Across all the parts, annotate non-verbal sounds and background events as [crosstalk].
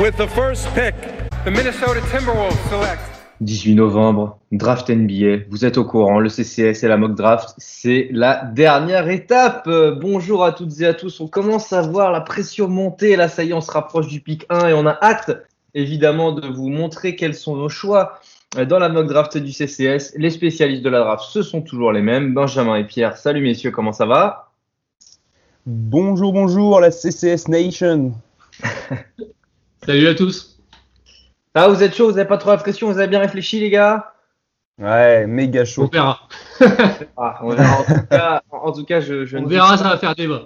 With the first pick, the Minnesota Timberwolves select 18 novembre, draft NBA. Vous êtes au courant, le CCS et la mock draft, c'est la dernière étape. Bonjour à toutes et à tous. On commence à voir la pression monter. Là, ça y est, on se rapproche du pic 1 et on a hâte, évidemment, de vous montrer quels sont nos choix dans la mock draft du CCS. Les spécialistes de la draft, ce sont toujours les mêmes. Benjamin et Pierre, salut messieurs, comment ça va? Bonjour, bonjour, la CCS Nation. [laughs] Salut à tous. Ah, vous êtes chaud, vous n'avez pas trop la pression, vous avez bien réfléchi, les gars Ouais, méga chaud. On verra. [laughs] Ah, on verra. En tout cas, en tout cas je, je On ne verra, doute ça pas- va faire débat.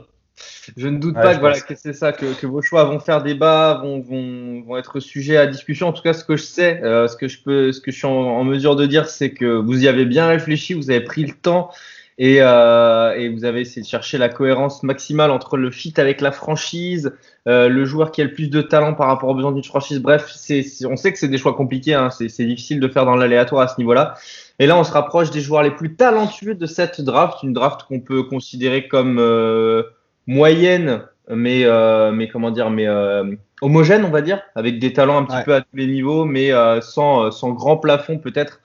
Je ne doute Ouais, pas que, voilà, que c'est ça, que, que vos choix vont faire débat, vont, vont, vont être sujets à discussion. En tout cas, ce que je sais, euh, ce que je peux, ce que je suis en, en mesure de dire, c'est que vous y avez bien réfléchi, vous avez pris le temps et, euh, et vous avez essayé de chercher la cohérence maximale entre le fit avec la franchise, euh, le joueur qui a le plus de talent par rapport aux besoins d'une franchise. Bref, c'est, c'est- on sait que c'est des choix compliqués, hein, c'est, c'est difficile de faire dans l'aléatoire à ce niveau-là. Et là, on se rapproche des joueurs les plus talentueux de cette draft, une draft qu'on peut considérer comme euh, moyenne, mais, euh, mais comment dire, mais euh, homogène, on va dire, avec des talents un petit Ouais. peu à tous les niveaux, mais euh, sans, sans grand plafond peut-être,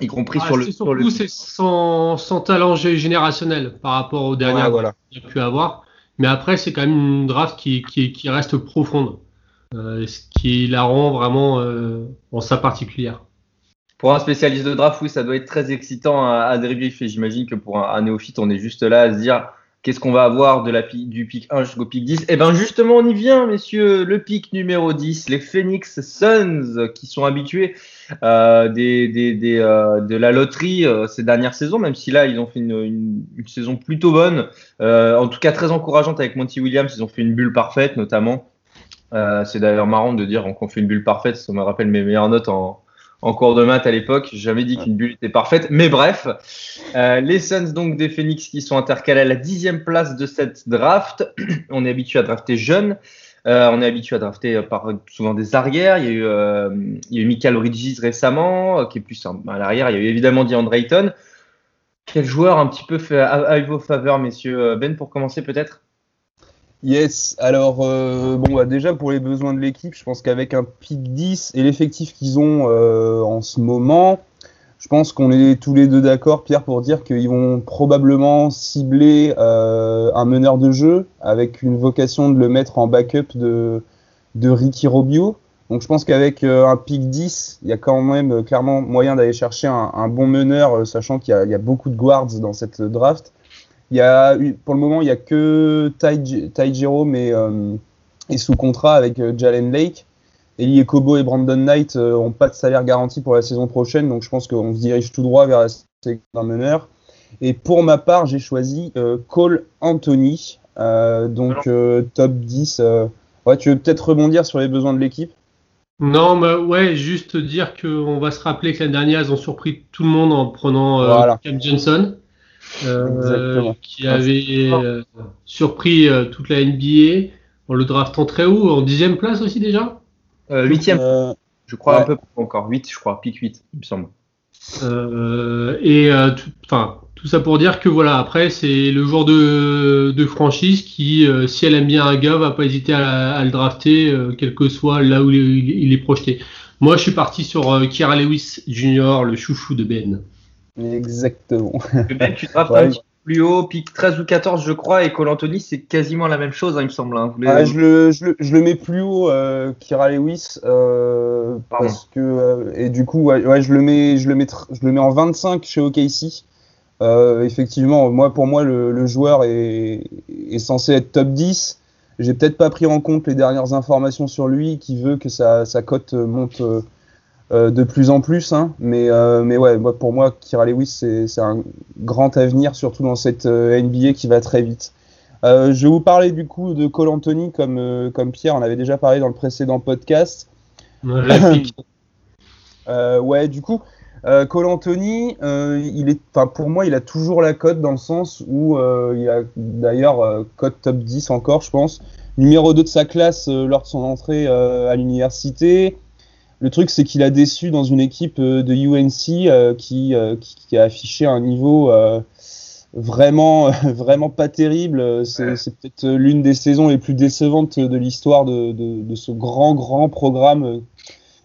y compris Ah, sur le. c'est sur le- surtout c'est sans, sans talent gé- générationnel par rapport aux dernières Ouais, voilà. qu'il a pu avoir. Mais après, c'est quand même une draft qui, qui, qui reste profonde, euh, ce qui la rend vraiment euh, en sa particulière. Pour un spécialiste de draft, oui, ça doit être très excitant à, à débriefer. J'imagine que pour un, un néophyte, on est juste là à se dire qu'est-ce qu'on va avoir de la, du pic 1 jusqu'au pic 10. Et bien justement, on y vient, messieurs. Le pic numéro 10, les Phoenix Suns, qui sont habitués euh, euh, de la loterie euh, ces dernières saisons, même si là, ils ont fait une, une, saison plutôt bonne. En tout cas, très encourageante avec Monty Williams. Ils ont fait une bulle parfaite, notamment. C'est d'ailleurs marrant de dire qu'on fait une bulle parfaite. Ça me rappelle mes meilleures notes en, en cours de maths à l'époque. J'ai jamais dit qu'une bulle était parfaite. Mais bref, euh, les Suns donc des Phoenix qui sont intercalés à la dixième place de cette draft. [clears throat] on est habitué à drafter jeunes. Euh, on est habitué à drafter euh, par souvent des arrières. Il y a eu, euh, il y a eu Michael Bridges récemment, qui est plus un- à l'arrière. Il y a eu évidemment DeAndre Ayton. Quel joueur un petit peu fait à, à vos faveurs, messieurs Ben, pour commencer peut-être? Yes, alors euh, bon bah déjà pour les besoins de l'équipe, je pense qu'avec un pic 10 et l'effectif qu'ils ont euh, en ce moment, je pense qu'on est tous les deux d'accord, Pierre, pour dire qu'ils vont probablement cibler euh, un meneur de jeu avec une vocation de le mettre en backup de, de Ricky Robio. Donc je pense qu'avec euh, un pic 10, il y a quand même euh, clairement moyen d'aller chercher un, un bon meneur, euh, sachant qu'il y, y a beaucoup de guards dans cette draft. Il y a, pour le moment, il y a que Ty, Ty Jerome et, euh, est sous contrat avec euh, Jalen Lake. Eli Ekobo et Brandon Knight n'ont pas de salaire garanti pour la saison prochaine, donc je pense qu'on se dirige tout droit vers la sélection d'un meneur. Et pour ma part, j'ai choisi euh, Cole Anthony, euh, donc euh, top 10. euh. Ouais, tu veux peut-être rebondir sur les besoins de l'équipe? Non, mais ouais, juste dire qu'on va se rappeler que l'année dernière, ils ont surpris tout le monde en prenant euh, Voilà. Cam Johnson, euh, qui avait euh, surpris euh, toute la NBA en le draftant très haut, en dixième place aussi déjà? euh, Huitième, Euh, je crois ouais. un peu encore. 8, je crois, pic 8, il me semble. Euh, et euh, tout, enfin, tout ça pour dire que voilà, après c'est le joueur de, de franchise qui, euh, si elle aime bien un gars, va pas hésiter à, à le drafter, euh, quel que soit là où il, est- il est projeté. Moi, je suis parti sur euh, Kira Lewis Jr., le chouchou de Ben. Exactement. Tu draftes Ouais. un petit peu plus haut, pic 13 ou 14, je crois, et Cole Anthony, c'est quasiment la même chose, hein, il me semble. hein. Les- Ah, je, le, je, le, je le mets plus haut, euh, Kira Lewis, euh, parce que euh, et du coup, ouais, ouais, je le mets, je le mets, je le mets en 25 chez OKC. Euh, effectivement, moi pour moi le, le joueur est, est censé être top 10. J'ai peut-être pas pris en compte les dernières informations sur lui, qui veut que sa, sa cote euh, monte euh, de plus en plus. Hein. Mais, euh, mais ouais, moi, pour moi, Kira Lewis, c'est un grand avenir, surtout dans cette euh, NBA qui va très vite. Je vais vous parler du coup de Cole Anthony, comme, comme Pierre en avait déjà parlé dans le précédent podcast. Ouais, [coughs] du coup, Cole Anthony, il est, pour moi, il a toujours la cote dans le sens où il a d'ailleurs cote top 10 encore, je pense. Numéro 2 de sa classe euh, lors de son entrée euh, à l'université. Le truc, c'est qu'il a déçu dans une équipe euh, de UNC euh, qui, euh, qui, qui a affiché un niveau euh, vraiment, [laughs] vraiment pas terrible. C'est peut-être l'une des saisons les plus décevantes de l'histoire de, de, ce grand, grand programme.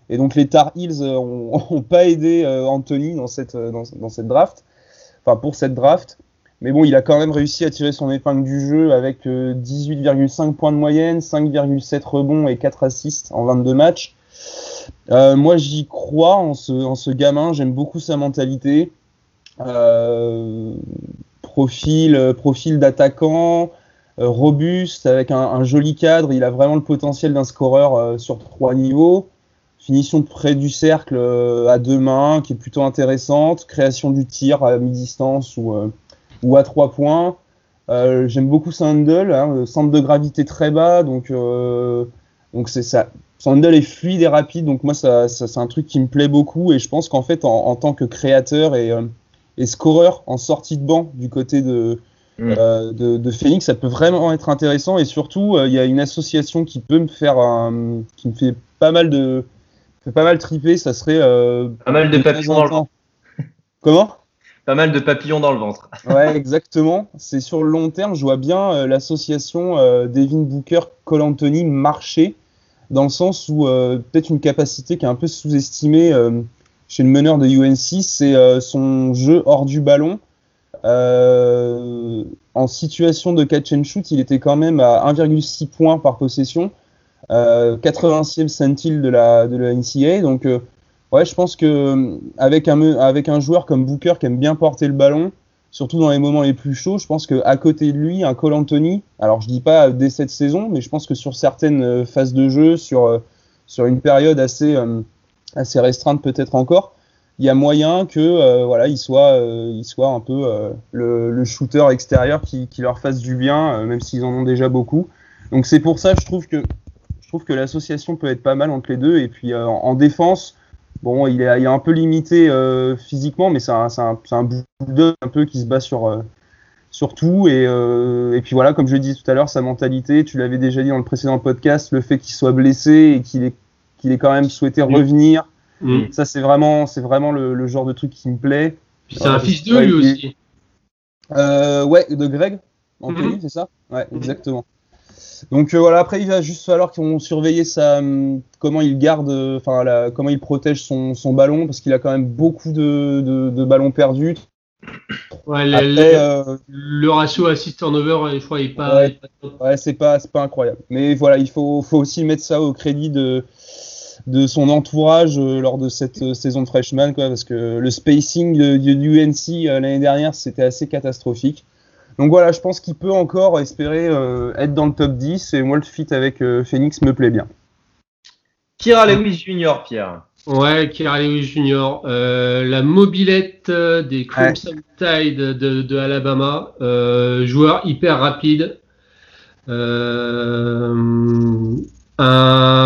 Et donc les Tar Heels [laughs] ont, pas aidé Anthony dans cette, dans, dans, cette draft, enfin pour cette draft. Mais bon, il a quand même réussi à tirer son épingle du jeu avec 18,5 points de moyenne, 5,7 rebonds et 4 assists en 22 matchs. Euh, moi, j'y crois en ce, en ce gamin. J'aime beaucoup sa mentalité. Euh, profil, profil d'attaquant, euh, robuste, avec un, joli cadre. Il a vraiment le potentiel d'un scoreur sur trois niveaux. Finition près du cercle à deux mains, qui est plutôt intéressante. Création du tir à mi-distance ou, ou à trois points. J'aime beaucoup sa handle, hein, centre de gravité très bas, donc donc c'est ça, Sandel est fluide et rapide, donc moi ça, c'est un truc qui me plaît beaucoup et je pense qu'en fait en, tant que créateur et, euh, et, scoreur en sortie de banc du côté de, mm. euh, de, Phoenix, ça peut vraiment être intéressant et surtout euh, il y a une association qui peut me faire qui me fait pas mal de fait pas mal triper, ça serait [laughs] pas mal de papillons dans le ventre. Comment? Pas mal de papillons dans le ventre. ouais, exactement. C'est sur le long terme, je vois bien l'association Devin Booker, Cole Anthony marcher dans le sens où euh, peut-être une capacité qui est un peu sous-estimée euh, chez le meneur de UNC, c'est euh, son jeu hors du ballon. en situation de catch and shoot, il était quand même à 1,6 points par possession, 80e centile de la, de la NCA. Donc, ouais, je pense que avec un, avec un joueur comme Booker qui aime bien porter le ballon, surtout dans les moments les plus chauds. Je pense qu'à côté de lui, un Cole Anthony, alors je dis pas dès cette saison, mais je pense que sur certaines euh, phases de jeu, sur, euh, sur une période assez, euh, assez restreinte peut-être encore, il y a moyen que voilà, il soit, il soit un peu le, shooter extérieur qui, qui, leur fasse du bien, même s'ils en ont déjà beaucoup. Donc c'est pour ça, je trouve que je trouve que l'association peut être pas mal entre les deux. Et puis en défense, Bon, il est, un peu limité euh, physiquement, mais c'est un, un, un un peu qui se bat sur, euh, sur tout. Et, euh, et, puis voilà, comme je dit tout à l'heure, sa mentalité, tu l'avais déjà dit dans le précédent podcast, le fait qu'il soit blessé et qu'il ait, qu'il ait quand même souhaité revenir, mm. ça c'est vraiment, c'est vraiment le, genre de truc qui me plaît. c'est un fils de lui aussi. ouais, de Greg, Anthony, mm-hmm. c'est ça? Ouais, exactement. Donc euh, voilà, après il va juste falloir qu'on surveille sa, hum, comment il garde, enfin comment il protège son, ballon parce qu'il a quand même beaucoup de, ballons perdus. Ouais, euh, le ratio assist turnover, je crois, il pas. Ouais, c'est pas, pas incroyable. Mais voilà, il faut, faut aussi mettre ça au crédit de, de son entourage euh, lors de cette saison de freshman, quoi, parce que le spacing de, de UNC l'année dernière, c'était assez catastrophique. Donc voilà, je pense qu'il peut encore espérer euh, être dans le top 10 et moi le fit avec euh, Phoenix me plaît bien. Kira Lewis Junior, Pierre. Ouais, Kira Lewis Junior. Euh, la mobilette des Crimson Tide de, Alabama. joueur hyper rapide. un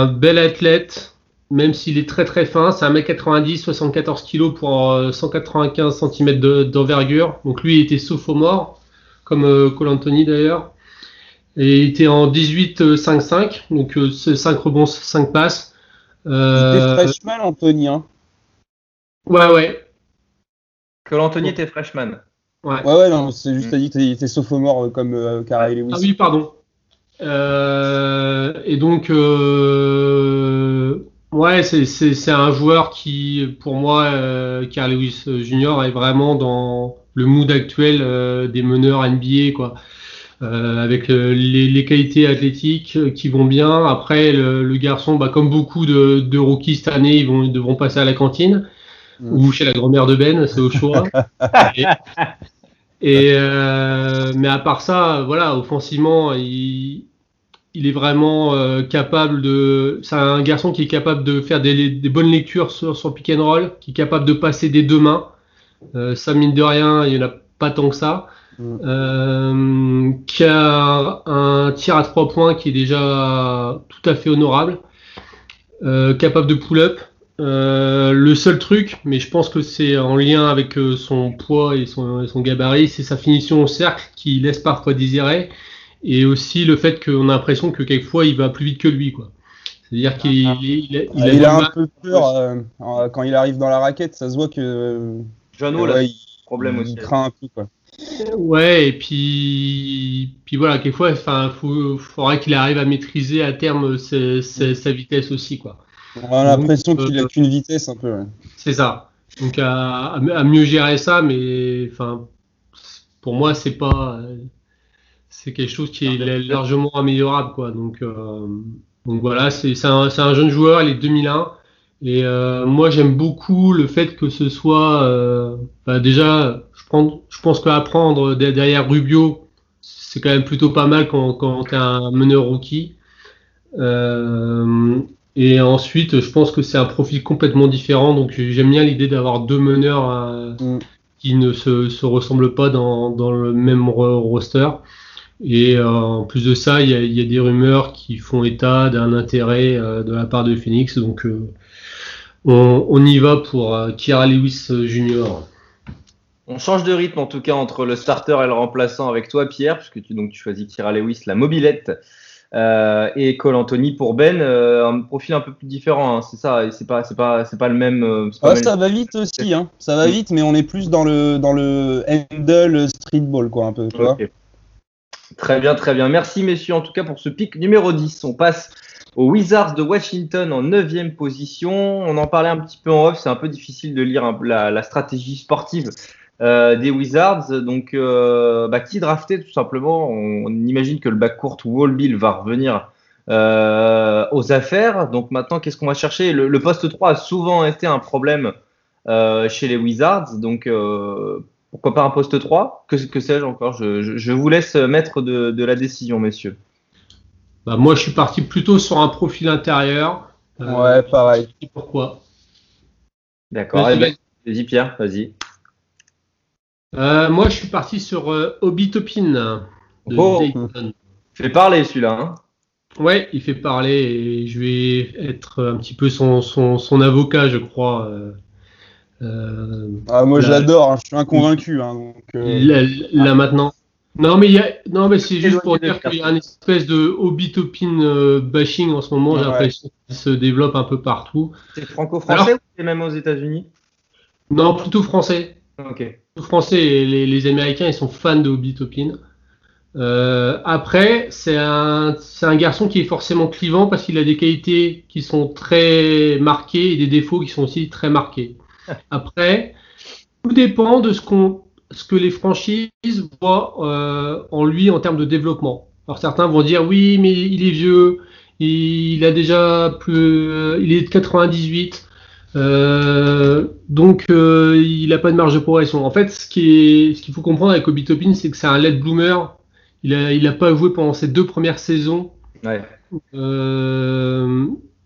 bel athlète, même s'il est très très fin. C'est 1m90, 74 kg pour 195 cm d'envergure. Donc lui, il était sophomore comme euh, Cole Anthony d'ailleurs. Et il était en 18-5-5, donc euh, c'est 5 rebonds, 5 passes. Euh... Il était freshman, Anthony. Hein. Ouais, ouais. Cole Anthony était freshman. Ouais, ouais, ouais non, c'est juste mm. dit qu'il était sophomore euh, comme euh, Lewis. Ah oui, pardon. et donc, ouais, c'est un joueur qui, pour moi, Carl Lewis Jr. est vraiment dans le mood actuel euh, des meneurs NBA, quoi. Euh, avec euh, les, qualités athlétiques qui vont bien. Après, le, garçon, bah, comme beaucoup de, de, rookies cette année, ils, vont, devront passer à la cantine mm. ou chez la grand-mère de Ben, c'est au choix. [laughs] et, mais à part ça, voilà, offensivement, il, il est vraiment capable de. C'est un garçon qui est capable de faire des, bonnes lectures sur, sur pick and roll, qui est capable de passer des deux mains. Euh, ça, mine de rien, il n'y en a pas tant que ça. Mm. Euh, qui a un tir à trois points qui est déjà tout à fait honorable, euh, capable de pull-up. le seul truc, mais je pense que c'est en lien avec son poids et son, gabarit, c'est sa finition au cercle qui laisse parfois désirer, et aussi le fait qu'on a l'impression que quelquefois il va plus vite que lui, quoi. C'est-à-dire qu'il il, a, un peu peur quand il arrive dans la raquette, ça se voit que Jeannot, là, il, problème aussi. craint un peu, quoi. Ouais, et puis, puis voilà, quelquefois, enfin, faut, faudrait qu'il arrive à maîtriser à terme sa, sa- sa vitesse aussi, quoi. On a l'impression qu'il a euh, qu'une vitesse un peu. ouais. C'est ça. Donc à, mieux gérer ça, mais enfin, pour moi, c'est pas, euh, c'est quelque chose qui est la- largement améliorable, quoi. Donc, euh, donc voilà, c'est c'est un, c'est un jeune joueur, il est 2001, et euh, moi j'aime beaucoup le fait que ce soit, euh, bah, déjà, je pense, je pense qu'apprendre de- derrière Rubio, c'est quand même plutôt pas mal quand, quand t'es un meneur rookie. Euh, et ensuite, je pense que c'est un profil complètement différent. Donc, j'aime bien l'idée d'avoir deux meneurs euh, Mm. qui ne se, se ressemblent pas dans, dans le même ro- roster. Et euh, en plus de ça, il y y a des rumeurs qui font état d'un intérêt euh, de la part de Phoenix. Donc, euh, on, on y va pour euh, Kira Lewis Jr. On change de rythme en tout cas entre le starter et le remplaçant avec toi, Pierre, puisque tu, donc, tu choisis Kira Lewis, la mobilette, euh, et Cole Anthony pour Ben, euh, un profil un peu plus différent. hein, c'est ça, et c'est pas, c'est pas, c'est pas le même. euh, c'est pas le même- ça va vite aussi, hein. Ça va vite, mais on est plus dans le dans le handle streetball, quoi, un peu. Tu vois Ok. Très bien, très bien. Merci messieurs en tout cas pour ce pic numéro 10. On passe aux Wizards de Washington en 9 position. On en parlait un petit peu en off, c'est un peu difficile de lire la, stratégie sportive euh, des Wizards. Donc, euh, bah, qui drafter tout simplement? On, imagine que le backcourt Wall Bill va revenir euh, aux affaires. Donc maintenant, qu'est-ce qu'on va chercher? Le, poste 3 a souvent été un problème chez les Wizards. Donc, pourquoi pas un poste 3 Que, sais-je encore? Je, vous laisse maître de, de la décision, messieurs. Bah, moi, je suis parti plutôt sur un profil intérieur. Euh, Ouais, pareil. pourquoi D'accord. Vas-y, Eh ben, Vas-y, Pierre, vas-y. Euh, moi, je suis parti sur euh, Obi Toppin de Oh. Dayton. Fais parler celui-là. Hein. Ouais, il fait parler et je vais être un petit peu son, son, son avocat, je crois. euh, Ah, moi, j'adore. hein, Je suis inconvaincu. Hein, donc, euh, là, là maintenant. Non, mais il y a, non, mais c'est juste pour dire qu'il y a un espèce de Obi Toppin euh, bashing en ce moment. J'ai Ouais. l'impression qu'il se développe un peu partout. C'est franco-français ou c'est même aux États-Unis? Non, plutôt français. Ok. Les Français et les, les Américains, ils sont fans de Obi Toppin. Euh, après, c'est un, c'est un garçon qui est forcément clivant parce qu'il a des qualités qui sont très marquées et des défauts qui sont aussi très marqués. [laughs] Après, tout dépend de ce qu'on, ce que les franchises voient euh, en lui en termes de développement. Alors certains vont dire oui, mais il est vieux, il a déjà plus, il est de 98. Euh, donc euh, il n'a pas de marge de progression. En fait, ce qui est, ce qu'il faut comprendre avec Obi Toppin, c'est que c'est un late bloomer. Il a, il a pas joué pendant ses deux premières saisons. Ouais.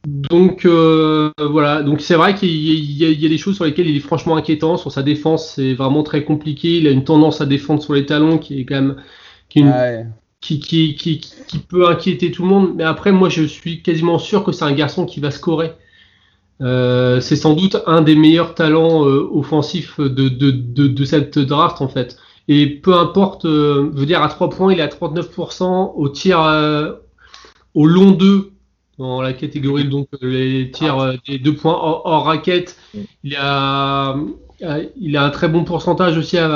Donc euh, voilà. Donc c'est vrai qu'il y, y a- il y a des choses sur lesquelles il est franchement inquiétant. Sur sa défense, c'est vraiment très compliqué. Il a une tendance à défendre sur les talons qui est quand même ouais. qui, qui, qui, qui peut inquiéter tout le monde. Mais après, moi, je suis quasiment sûr que c'est un garçon qui va scorer. Euh, c'est sans doute un des meilleurs talents euh, offensifs de, de, de, de cette draft, en fait. Et peu importe, euh, je veux dire, à 3 points, il est à 39%, au tir, euh, au long 2, dans la catégorie, donc les tirs euh, des deux points hors, hors raquette, il a, euh, il a un très bon pourcentage aussi à,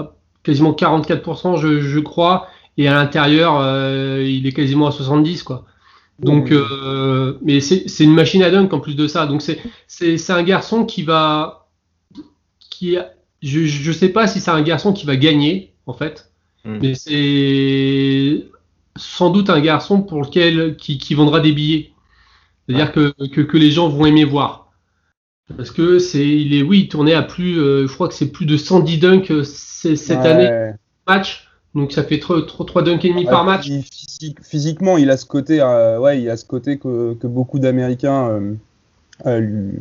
à quasiment 44%, je, je crois. Et à l'intérieur, euh, il est quasiment à 70, quoi. Donc, Mmh. euh, mais c'est c'est une machine à dunk en plus de ça. Donc c'est c'est c'est un garçon qui va qui a- je je sais pas si c'est un garçon qui va gagner en fait, Mm. mais c'est sans doute un garçon pour lequel qui qui vendra des billets. C'est-à-dire que, que que les gens vont aimer voir. Parce que c'est il est oui, il tournait à plus euh, je crois que c'est plus de 110 dunks euh, cette Ouais. année match. Donc ça fait 3 3 dunks et demi par match. physique- physiquement, il a ce côté, euh, ouais, il a ce côté que, que beaucoup d'Américains euh, lui,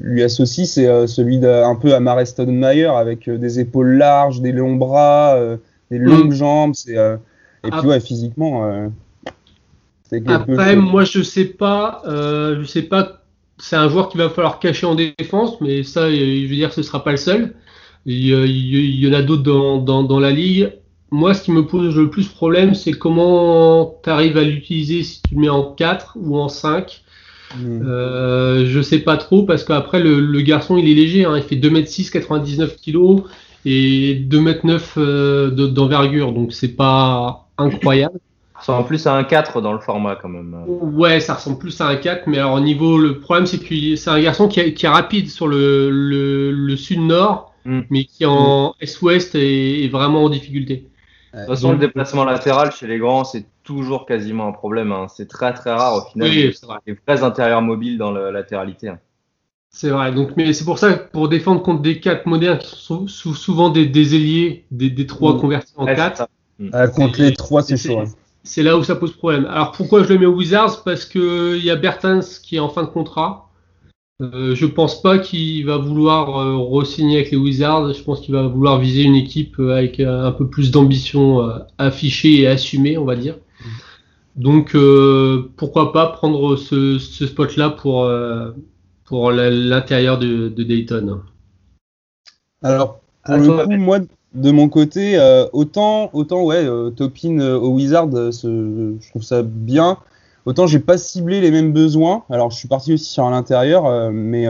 lui associent, c'est celui d'un peu à Mare Stoudemire avec des épaules larges, des longs bras, des longues jambes. C'est et puis ouais, physiquement, euh, Après, moi, je sais pas, euh, je sais pas. C'est un joueur qu'il va falloir cacher en défense, mais ça, euh, je veux dire, ce sera pas le seul. Il, y a- il y en a d'autres dans, dans, dans la ligue. Moi, ce qui me pose le plus problème, c'est comment tu arrives à l'utiliser si tu le mets en 4 ou en 5. Mm. Euh, je sais pas trop parce qu'après le, le garçon il est léger, hein, il fait 2m6, 99 kg, et 2m9 euh, d'envergure, donc c'est pas incroyable. Ça ressemble plus à un 4 dans le format quand même. Ouais, ça ressemble plus à un 4, mais alors au niveau, le problème c'est que c'est un garçon qui, est rapide sur le, le, sud-nord, mm. mais qui en est-ouest est, vraiment en difficulté. De toute façon, le déplacement latéral chez les grands, c'est toujours quasiment un problème. Hein. C'est très très rare au final. Oui, c'est vrai. Les vrais intérieurs mobiles dans la latéralité. Hein. C'est vrai. Donc, mais c'est pour ça que pour défendre contre des 4 modernes qui sont souvent des, des ailiers, des, des 3 mm. convertis en 4. Ah, contre les 3, c'est chaud. Hein. C'est là où ça pose problème. Alors pourquoi je le mets aux Wizards? Parce qu'il y a Bertens qui est en fin de contrat. Euh, je pense pas qu'il va vouloir euh, re-signer avec les Wizards. Je pense qu'il va vouloir viser une équipe euh, avec un peu plus d'ambition affichée et assumée, on va dire. Donc pourquoi pas prendre ce, spot-là pour, pour l'intérieur de, Dayton. Alors pour le coup, moi de mon côté, euh, autant, autant ouais, euh, Topin euh, au Wizard, je trouve ça bien. Autant j'ai pas ciblé les mêmes besoins. Alors je suis parti aussi sur l'intérieur, mais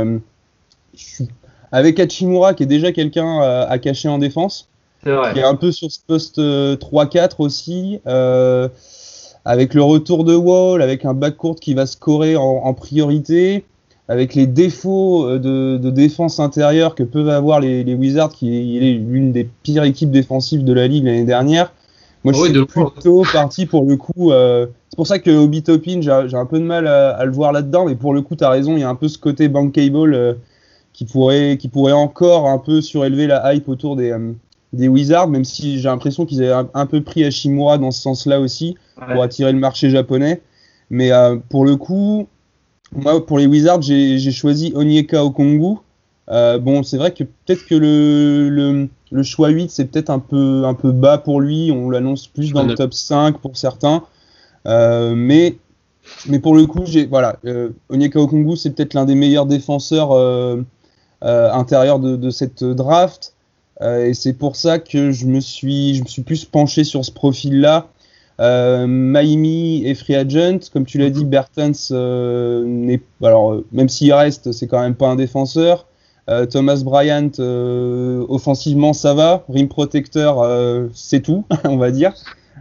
avec Hachimura qui est déjà quelqu'un à cacher en défense, qui est un peu sur ce poste 3-4 aussi, avec le retour de Wall, avec un backcourt qui va scorer en priorité avec les défauts euh, de, défense intérieure que peuvent avoir les, Wizards, qui est l'une des pires équipes défensives de la ligue l'année dernière. Moi, je suis plutôt parti pour le coup. Euh, c'est pour ça que Obi Topin, j'ai un peu de mal à, le voir là-dedans, mais pour le coup, tu as raison, il y a un peu ce côté bankable euh, qui, pourrait, qui pourrait encore un peu surélever la hype autour des, des Wizards, même si j'ai l'impression qu'ils avaient un, peu pris Hashimura dans ce sens-là aussi, pour attirer le marché japonais. Mais pour le coup, moi, pour les Wizards, j'ai choisi Onyeka Okongu. Euh, bon, c'est vrai que peut-être que le, le, choix 8, c'est peut-être un peu, un peu bas pour lui. On l'annonce plus dans le top 5 pour certains. Euh, mais, mais pour le coup, voilà, euh, Onyeka Okongu, c'est peut-être l'un des meilleurs défenseurs intérieurs de, de, cette draft. et c'est pour ça que je me suis, je me suis plus penché sur ce profil-là. Euh, Maimi est free agent, comme tu l'as dit, Bertens euh, n'est alors euh, même s'il reste, c'est quand même pas un défenseur. Euh, Thomas Bryant, offensivement, ça va. Rim protecteur, c'est tout, [laughs] on va dire.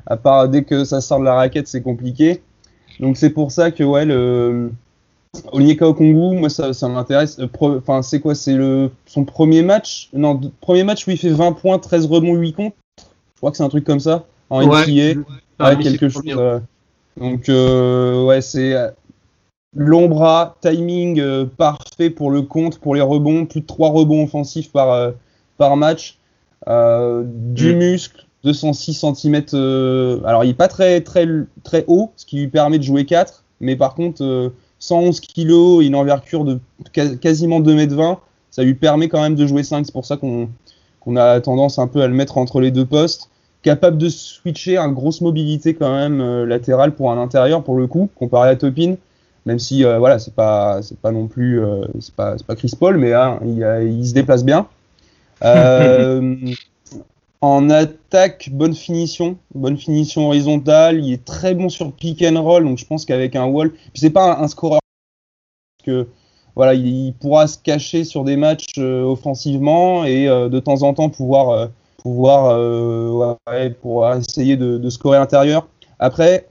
À part dès que ça sort de la raquette, c'est compliqué. Donc c'est pour ça que ouais, le Onyeka Okongu, moi ça, ça m'intéresse. Enfin, c'est quoi? C'est le son premier match? Non, premier match où il fait 20 points, 13 rebonds, 8 comptes. Je crois que c'est un truc comme ça en ouais, quelque chose. Euh, donc, euh, ouais, c'est euh, l'ombra, timing parfait pour le compte, pour les rebonds, plus de 3 rebonds offensifs par, par match, du mm. muscle, 206 cm. alors, il n'est pas très, très, très haut, ce qui lui permet de jouer 4, mais par contre, 111 kg, une envergure de quasiment 2m20, ça lui permet quand même de jouer 5. C'est pour ça qu'on a tendance un peu à le mettre entre les deux postes capable de switcher, une grosse mobilité quand même euh, latérale pour un intérieur pour le coup, comparé à Topin. Même si euh, voilà, c'est pas c'est pas non plus euh, c'est pas, pas Chris Paul, mais hein, il, il, se déplace bien. [laughs] en attaque, bonne finition, bonne finition horizontale. Il est très bon sur pick and roll, donc je pense qu'avec un wall, puis c'est pas un, scoreur que voilà, il, pourra se cacher sur des matchs offensivement et de temps en temps pouvoir pouvoir euh, pour essayer de, scorer intérieur. Après,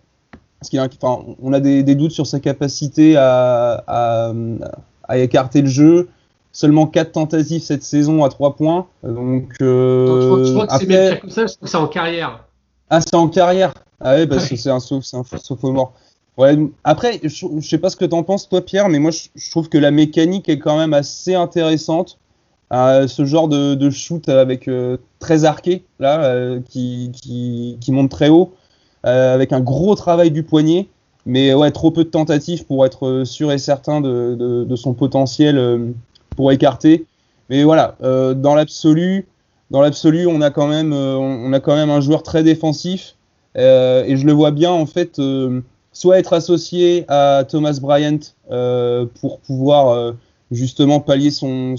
enfin, on a des, doutes sur sa capacité à, à, écarter le jeu. Seulement 4 tentatives cette saison à 3 points. Donc, euh, je crois que c'est bien comme ça, c'est en carrière. Ah, c'est en carrière Ah ouais, parce que c'est un sauf, c'est un sophomore. Ouais, après, je, je sais pas ce que t'en penses, toi, Pierre, mais moi, je, trouve que la mécanique est quand même assez intéressante ce genre de, shoot avec euh, très arqué là, euh, qui, qui, monte très haut, euh, avec un gros travail du poignet, mais ouais, trop peu de tentatives pour être sûr et certain de, son potentiel pour écarter. Mais voilà, dans l'absolu, dans l'absolu, on a quand même, on a quand même un joueur très défensif et je le vois bien en fait, soit être associé à Thomas Bryant pour pouvoir justement pallier son,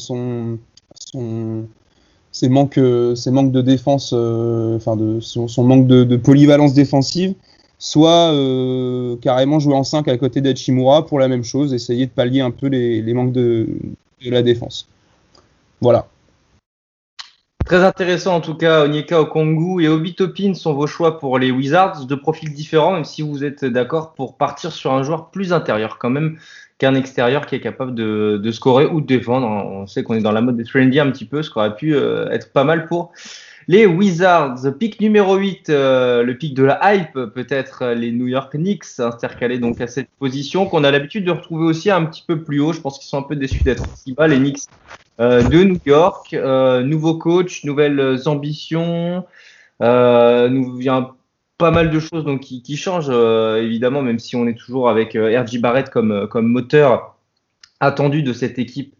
manques, ses manques de défense, euh, enfin de son, manque de, polyvalence défensive, soit euh, carrément jouer en 5 à côté d'Achimura pour la même chose, essayer de pallier un peu les, manques de, la défense. Voilà. Très intéressant en tout cas, Onyeka Okongu et Obi Topin sont vos choix pour les Wizards, de profils différents, même si vous êtes d'accord pour partir sur un joueur plus intérieur quand même qu'un extérieur qui est capable de, scorer ou de défendre. On sait qu'on est dans la mode des trendy un petit peu, ce qui aurait pu euh, être pas mal pour les Wizards. Pick numéro 8, euh, le pic de la hype, peut-être les New York Knicks, intercalés donc à cette position qu'on a l'habitude de retrouver aussi un petit peu plus haut. Je pense qu'ils sont un peu déçus d'être aussi bas, les Knicks euh, de New York. Euh, nouveau coach, nouvelles ambitions. Euh, nous vient pas mal de choses donc qui, qui changent évidemment, même si on est toujours avec RJ Barrett comme, comme moteur attendu de cette équipe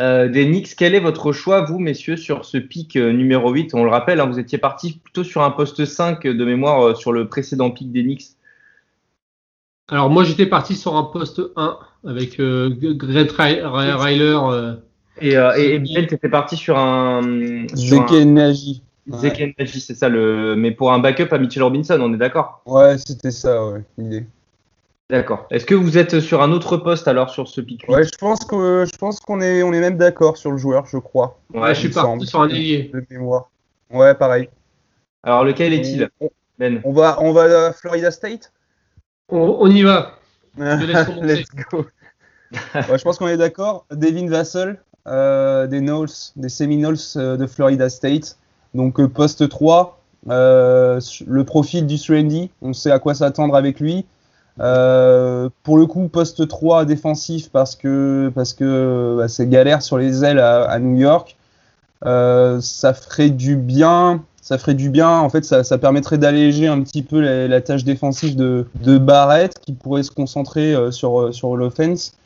euh, des Knicks. Quel est votre choix, vous, messieurs, sur ce pic euh, numéro 8 On le rappelle, hein, vous étiez parti plutôt sur un poste 5 de mémoire euh, sur le précédent pic des Knicks. Alors, moi, j'étais parti sur un poste 1 avec euh, Greg Ryler. et, et, Ben, tu étais parti sur un. Zeke Nagy. Zeke Nagy, c'est ça, le... mais pour un backup à Mitchell Robinson, on est d'accord? Ouais, c'était ça, ouais, l'idée. D'accord. Est-ce que vous êtes sur un autre poste alors sur ce pic Ouais, je pense que je pense qu'on est on est même d'accord sur le joueur, je crois. Ouais, je suis parti sur un ailier. De mémoire. Ouais, pareil. Alors lequel est-il? Ben On va on va à Florida State? On, on y va. [laughs] Let's go. ouais, je pense qu'on est d'accord. Devin Vassell euh, des Knowles, des Seminoles euh, de Florida State. Donc euh, poste 3. Euh, le profil du 3 on sait à quoi s'attendre avec lui. Euh, pour le coup, poste 3 défensif parce que parce que bah, c'est galère sur les ailes à, New York. Ça ferait du bien. Ça ferait du bien. En fait, ça, permettrait d'alléger un petit peu la, tâche défensive de, Barrett qui pourrait se concentrer sur l'offense.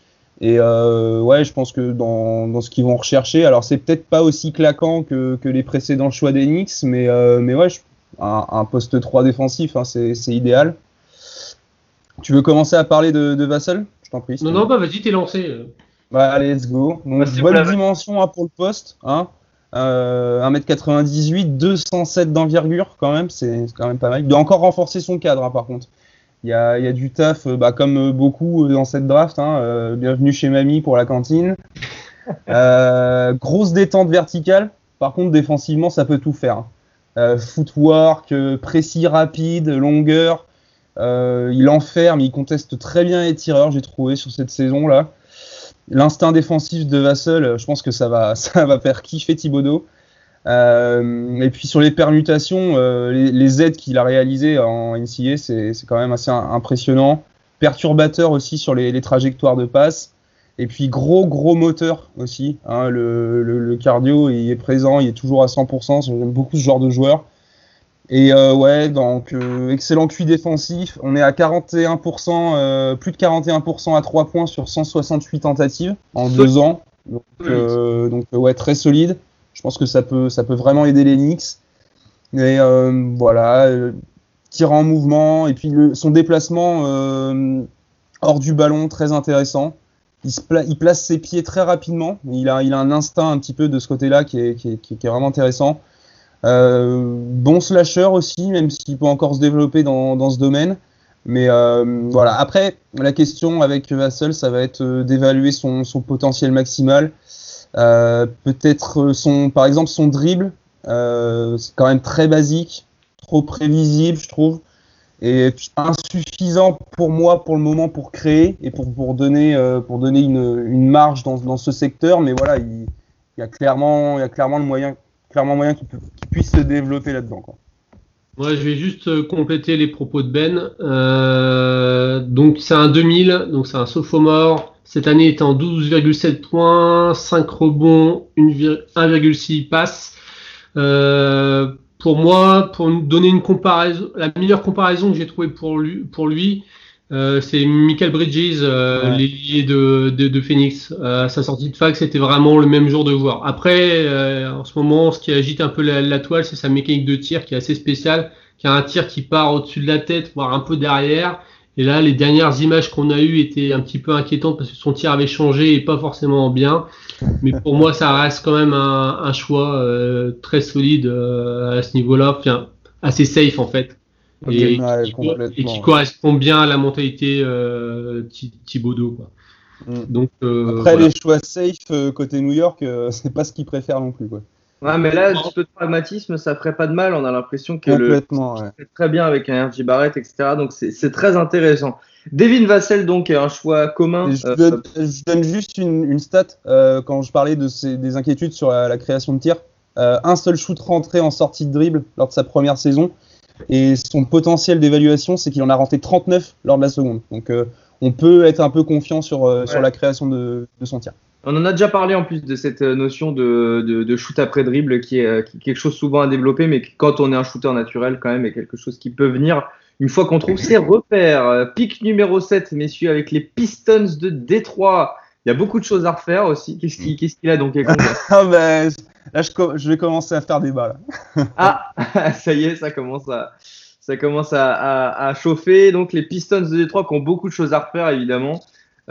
Et euh, ouais, je pense que dans, dans ce qu'ils vont rechercher, alors c'est peut-être pas aussi claquant que, que les précédents choix des Knicks, mais, euh, mais ouais, je, un, un, poste 3 défensif, hein, c'est idéal. Tu veux commencer à parler de, de Vassal? Je t'en prie. Non, non, bah vas-y, t'es lancé. Bah, allez, let's go. Donc, bah, bonne dimension hein, pour le poste. Hein. Euh, 1m98, 207 d'envergure quand même, c'est quand même pas mal. Il doit encore renforcer son cadre hein, par contre. Il y, a, il y a, du taf, bah, comme beaucoup dans cette draft. Hein. Euh, bienvenue chez Mamie pour la cantine. [laughs] Euh, grosse détente verticale. Par contre, défensivement, ça peut tout faire. Euh, footwork, précis, rapide, longueur. Euh, il enferme, il conteste très bien les tireurs, j'ai trouvé sur cette saison là. L'instinct défensif de Vassel, je pense que ça va, [laughs] ça va faire kiffer Thibodeau. Euh, et puis sur les permutations, euh, les, les, aides qu'il a réalisées en NCA, c'est quand même assez impressionnant. Perturbateur aussi sur les, les, trajectoires de passe. Et puis gros gros moteur aussi. Hein, le, le, le, cardio il est présent, il est toujours à 100%. J'aime beaucoup ce genre de joueur. Et euh, ouais, donc excellent QI défensif. On est à 41%, euh, plus de 41% à 3 points sur 168 tentatives en solide. deux ans. Donc, donc ouais, très solide. Je pense que ça peut, ça peut vraiment aider les Knicks. Et voilà, tir en mouvement et puis son déplacement hors du ballon très intéressant. Il, place ses pieds très rapidement. Il a, il a un instinct un petit peu de ce côté-là qui est, qui, est, qui est vraiment intéressant. Euh, bon slasher aussi, même s'il peut encore se développer dans, dans ce domaine. Mais euh, voilà. Après, la question avec Vassel, ça va être d'évaluer son, son, potentiel maximal. Euh, Peut-être son, par exemple, son dribble. Euh, c'est quand même très basique, trop prévisible, je trouve, et insuffisant pour moi pour le moment pour créer et pour, pour donner, euh, pour donner une, une marge dans, dans ce secteur. Mais voilà, il, il y a clairement, il y a clairement le moyen clairement moyen qu'il qu puisse se développer là-dedans. Moi, je vais juste compléter les propos de Ben. Euh, donc, c'est un 2000, donc c'est un sophomore. Cette année, en 12,7 points, 5 rebonds, 1,6 passes. Euh, pour moi, pour donner une comparaison, la meilleure comparaison que j'ai trouvée pour lui, pour lui euh, c'est Michael Bridges, euh, ouais. l'ailier de, de, de, Phoenix. Euh, sa sortie de fac, c'était vraiment le même jour de voir. Après, euh, en ce moment, ce qui agite un peu la, la toile, c'est sa mécanique de tir qui est assez spéciale, qui a un tir qui part au-dessus de la tête, voire un peu derrière. Et là, les dernières images qu'on a eues étaient un petit peu inquiétantes parce que son tir avait changé et pas forcément bien. Mais pour moi, ça reste quand même un, un choix euh, très solide à ce niveau-là, enfin, assez safe en fait. Et, ouais, qui, et, qui, correspond bien à la mentalité euh, Thibaudot. Quoi. Mm. Donc, euh, Après, voilà. les choix safe euh, côté New York, [laughs] c'est pas ce qu'ils préfèrent non plus. Quoi. Ouais, mais là, un petit peu de pragmatisme, ça ferait pas de mal. On a l'impression que le Complètement, ouais. fait très bien avec un RJ Barrett, etc. Donc c'est très intéressant. Devin Vassell, donc, est un choix commun. Je, Euh, donne- je donne juste une, une stat euh, quand je parlais de ces- des inquiétudes sur la, la création de tir. Euh, un seul shoot rentré en sortie de dribble lors de sa première saison. Et son potentiel d'évaluation, c'est qu'il en a rentré 39 lors de la seconde. Donc euh, on peut être un peu confiant sur, euh, sur la création de, de son tir. On en a déjà parlé en plus de cette euh, notion de, de, de shoot après dribble qui est, euh, qui est quelque chose souvent à développer, mais qui, quand on est un shooter naturel, quand même, est quelque chose qui peut venir une fois qu'on trouve ses repères. Euh, Pic numéro 7, messieurs, avec les Pistons de Détroit. Il y a beaucoup de choses à refaire aussi. Qu'est-ce qu'il qu'est-ce qu'il a donc [laughs] Ah ben, là, je, je vais commencer à faire débat. Là. [laughs] Ah, [laughs] ça y est, ça commence à, ça commence à, à- à chauffer. Donc les Pistons de Détroit qui ont beaucoup de choses à refaire, évidemment.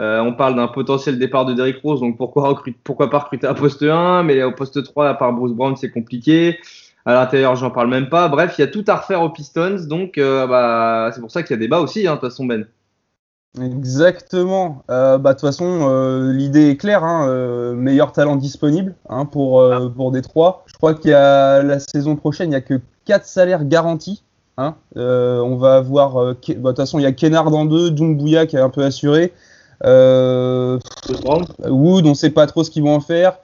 Euh, on parle d'un potentiel départ de Derrick Rose, donc pourquoi, recrute- pourquoi pas recruter un poste 1, mais au poste 3, à part Bruce Brown, c'est compliqué. À l'intérieur, j'en parle même pas. Bref, il y a tout à refaire aux Pistons, donc euh, bah, c'est pour ça qu'il y a débat aussi, hein, de toute façon, Ben. Exactement. Euh, bah, de toute façon, euh, l'idée est claire. Hein, euh, meilleur talent disponible hein, pour, euh, pour Détroit. Je crois qu'il y a la saison prochaine, il n'y a que 4 salaires garantis. Hein. On va avoir. bah, De toute façon, il y a Kennard en deux, Doumbouya qui est un peu assuré. Euh. Wood, on ne sait pas trop ce qu'ils vont en faire.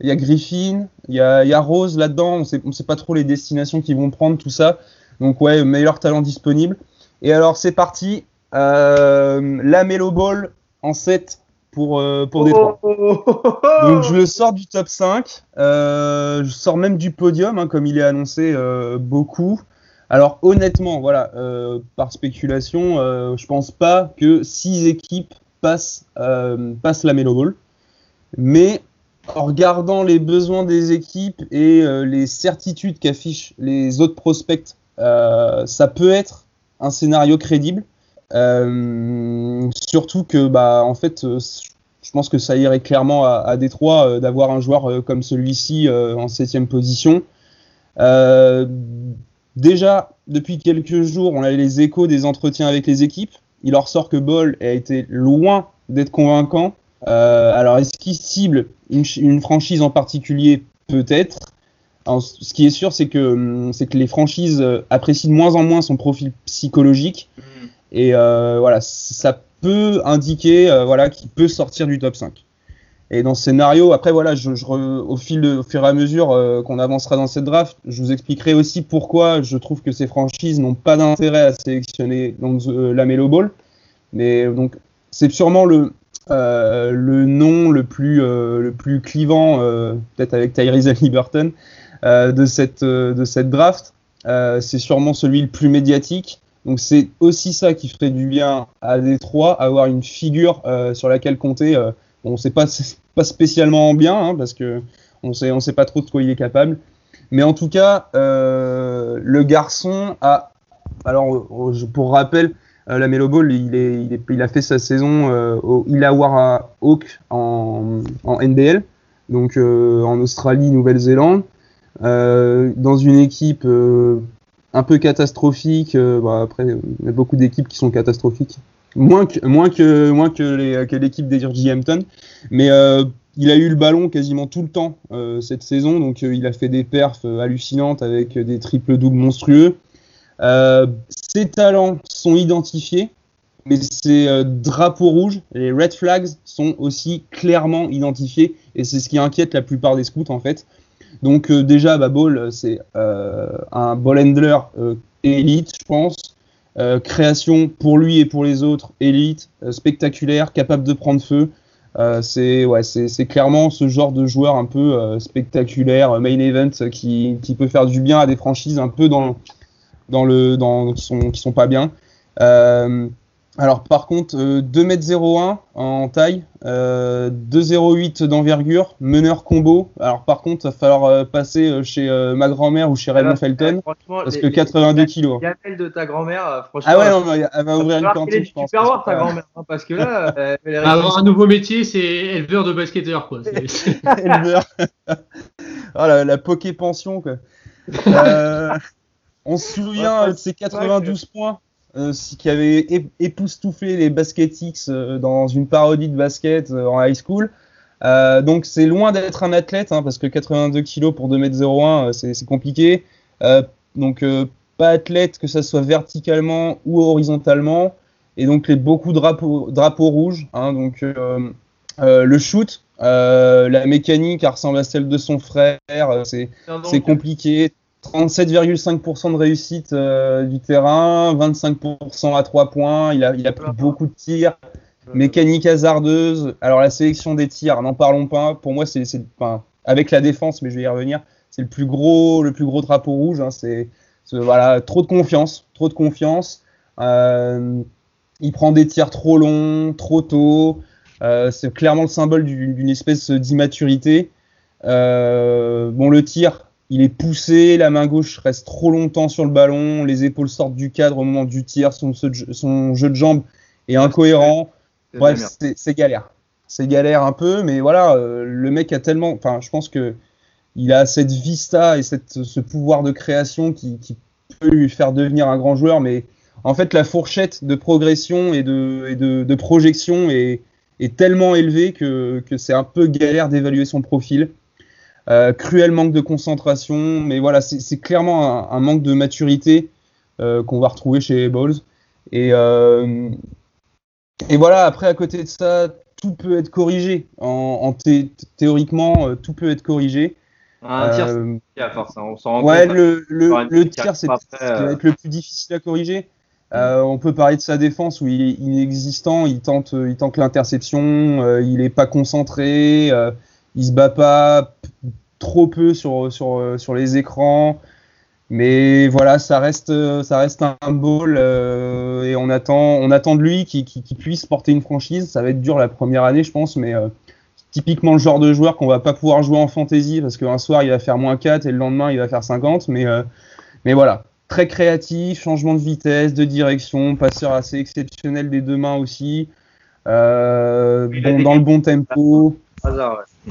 Il y a Griffin, il y a, il y a Rose là-dedans. On sait, on sait pas trop les destinations qu'ils vont prendre, tout ça. Donc, ouais, meilleur talent disponible. Et alors, c'est parti. Euh, la Melo Ball en 7 pour, euh, pour Détroit. Oh. Donc, je le sors du top 5. Euh, je sors même du podium, hein, comme il est annoncé euh, beaucoup. Alors, honnêtement, voilà, par spéculation, je pense pas que 6 équipes euh, passent la Melo Ball. Mais en regardant les besoins des équipes et euh, les certitudes qu'affichent les autres prospects, euh, ça peut être un scénario crédible. Surtout que, bah, en fait, je pense que ça irait clairement à, à Détroit d'avoir un joueur comme celui-ci en septième position. Déjà, depuis quelques jours, on a les échos des entretiens avec les équipes. Il en ressort que Ball a été loin d'être convaincant. Euh, alors, est-ce qu'il cible une, ch- une franchise en particulier? Peut-être. Ce qui est sûr, c'est que, hum, c'est que les franchises euh, apprécient de moins en moins son profil psychologique. Et euh, voilà, ça peut indiquer euh, voilà, qu'il peut sortir du top 5. Et dans ce scénario, après, voilà, je, je au, fil de- au fur et à mesure euh, qu'on avancera dans cette draft, je vous expliquerai aussi pourquoi je trouve que ces franchises n'ont pas d'intérêt à sélectionner donc, euh, la Melo Ball. Mais euh, donc, c'est sûrement le, euh, le nom le plus, euh, le plus clivant, euh, peut-être avec Tyrese Halliburton, de, cette, de cette draft. C'est sûrement celui le plus médiatique. Donc c'est aussi ça qui ferait du bien à Détroit, avoir une figure sur laquelle compter. Bon, c'est pas pas spécialement bien hein, parce que on sait on pas trop de quoi il est capable. Mais en tout cas, euh, le garçon a alors euh, pour rappel, euh, la Melo Ball, il, a fait sa saison au Illawarra Hawk en, NBL, donc en Australie, Nouvelle-Zélande, dans une équipe un peu catastrophique. bah, après, il y a beaucoup d'équipes qui sont catastrophiques. Moins que, moins que, moins que, l'équipe des. Hampton. Mais euh, il a eu le ballon quasiment tout le temps euh, cette saison. Donc euh, il a fait des perfs hallucinantes avec des triples-doubles monstrueux. Euh, ses talents sont identifiés. Mais ses drapeaux rouges, les red flags, sont aussi clairement identifiés. Et c'est ce qui inquiète la plupart des scouts en fait. Donc déjà, bah, c'est un ball handler élite, je pense. Euh, création pour lui et pour les autres, élite, euh, spectaculaire, capable de prendre feu. Euh, c'est ouais, clairement ce genre de joueur un peu spectaculaire, main event, qui, qui peut faire du bien à des franchises un peu dans, dans le dans qui sont qui sont pas bien. Euh, alors par contre, euh, 2m01 en taille, euh, 2,08 d'envergure, meneur combo. Alors par contre, il va falloir euh, passer euh, chez euh, ma grand-mère ou chez Raymond Felton, Franchement, parce les- que les- 82 kilos. les gamelles de ta grand-mère, euh, franchement. Ah ouais, non, mais elle va ouvrir une cantine, je pense. Tupperware, ta parce que- grand-mère, hein, parce que là, [laughs] euh, elle est Avoir un nouveau métier, c'est éleveur de basketteur, quoi. [laughs] Éleveur. [laughs] oh, la, la poké pension, quoi. Euh, on se souvient de ces 92 points euh, qui avaient ép- époustouflé les Basketix euh, dans une parodie de basket euh, en high school. Donc c'est loin d'être un athlète, hein, parce que 82 kg pour 2m01, euh, c'est compliqué. Donc pas athlète, que ça soit verticalement ou horizontalement. Et donc les beaucoup de drapeaux, drapeaux rouges. Hein, donc le shoot, la mécanique, elle ressemble à celle de son frère. c'est compliqué. 37,5% de réussite du terrain, 25% à 3 points. Il a, pris beaucoup de tirs. Mécanique hasardeuse. Alors la sélection des tirs, n'en parlons pas. Pour moi, c'est avec la défense, mais je vais y revenir. C'est le plus gros, le plus gros drapeau rouge. Hein. c'est voilà, trop de confiance, trop de confiance. Euh, il prend des tirs trop longs, trop tôt. Euh, c'est clairement le symbole d'une espèce d'immaturité. Euh, bon, le tir, il est poussé, la main gauche reste trop longtemps sur le ballon, les épaules sortent du cadre au moment du tir, son, son jeu de jambes est incohérent. Bref, c'est galère. C'est galère un peu, mais voilà, euh, le mec a tellement. Enfin, je pense que il a cette vista et cette, ce pouvoir de création qui, peut lui faire devenir un grand joueur, mais en fait, la fourchette de progression et de, et de, projection est, est, tellement élevée que, que c'est un peu galère d'évaluer son profil. Euh, cruel manque de concentration, mais voilà, c'est clairement un, manque de maturité euh, qu'on va retrouver chez Balls. Et, euh, et voilà, après, à côté de ça, tout peut être corrigé. En, théoriquement, euh, tout peut être corrigé. Un tir, euh, c'est à force, hein. on s'en rend ouais, le, le, tir, c'est être le plus difficile à corriger. Euh, on peut parler de sa défense où il est inexistant, il tente, il tente l'interception, il n'est pas concentré, il se bat pas trop peu sur, sur, sur les écrans. Mais voilà, ça reste, ça reste un ball euh, et on attend, on attend de lui qu'il puisse porter une franchise. Ça va être dur la première année, je pense, mais euh, typiquement le genre de joueur qu'on va pas pouvoir jouer en fantasy parce qu'un soir il va faire moins 4 et le lendemain il va faire 50. Mais, euh, mais voilà, très créatif, changement de vitesse, de direction, passeur assez exceptionnel des deux mains aussi, bon, dans le bon tempo.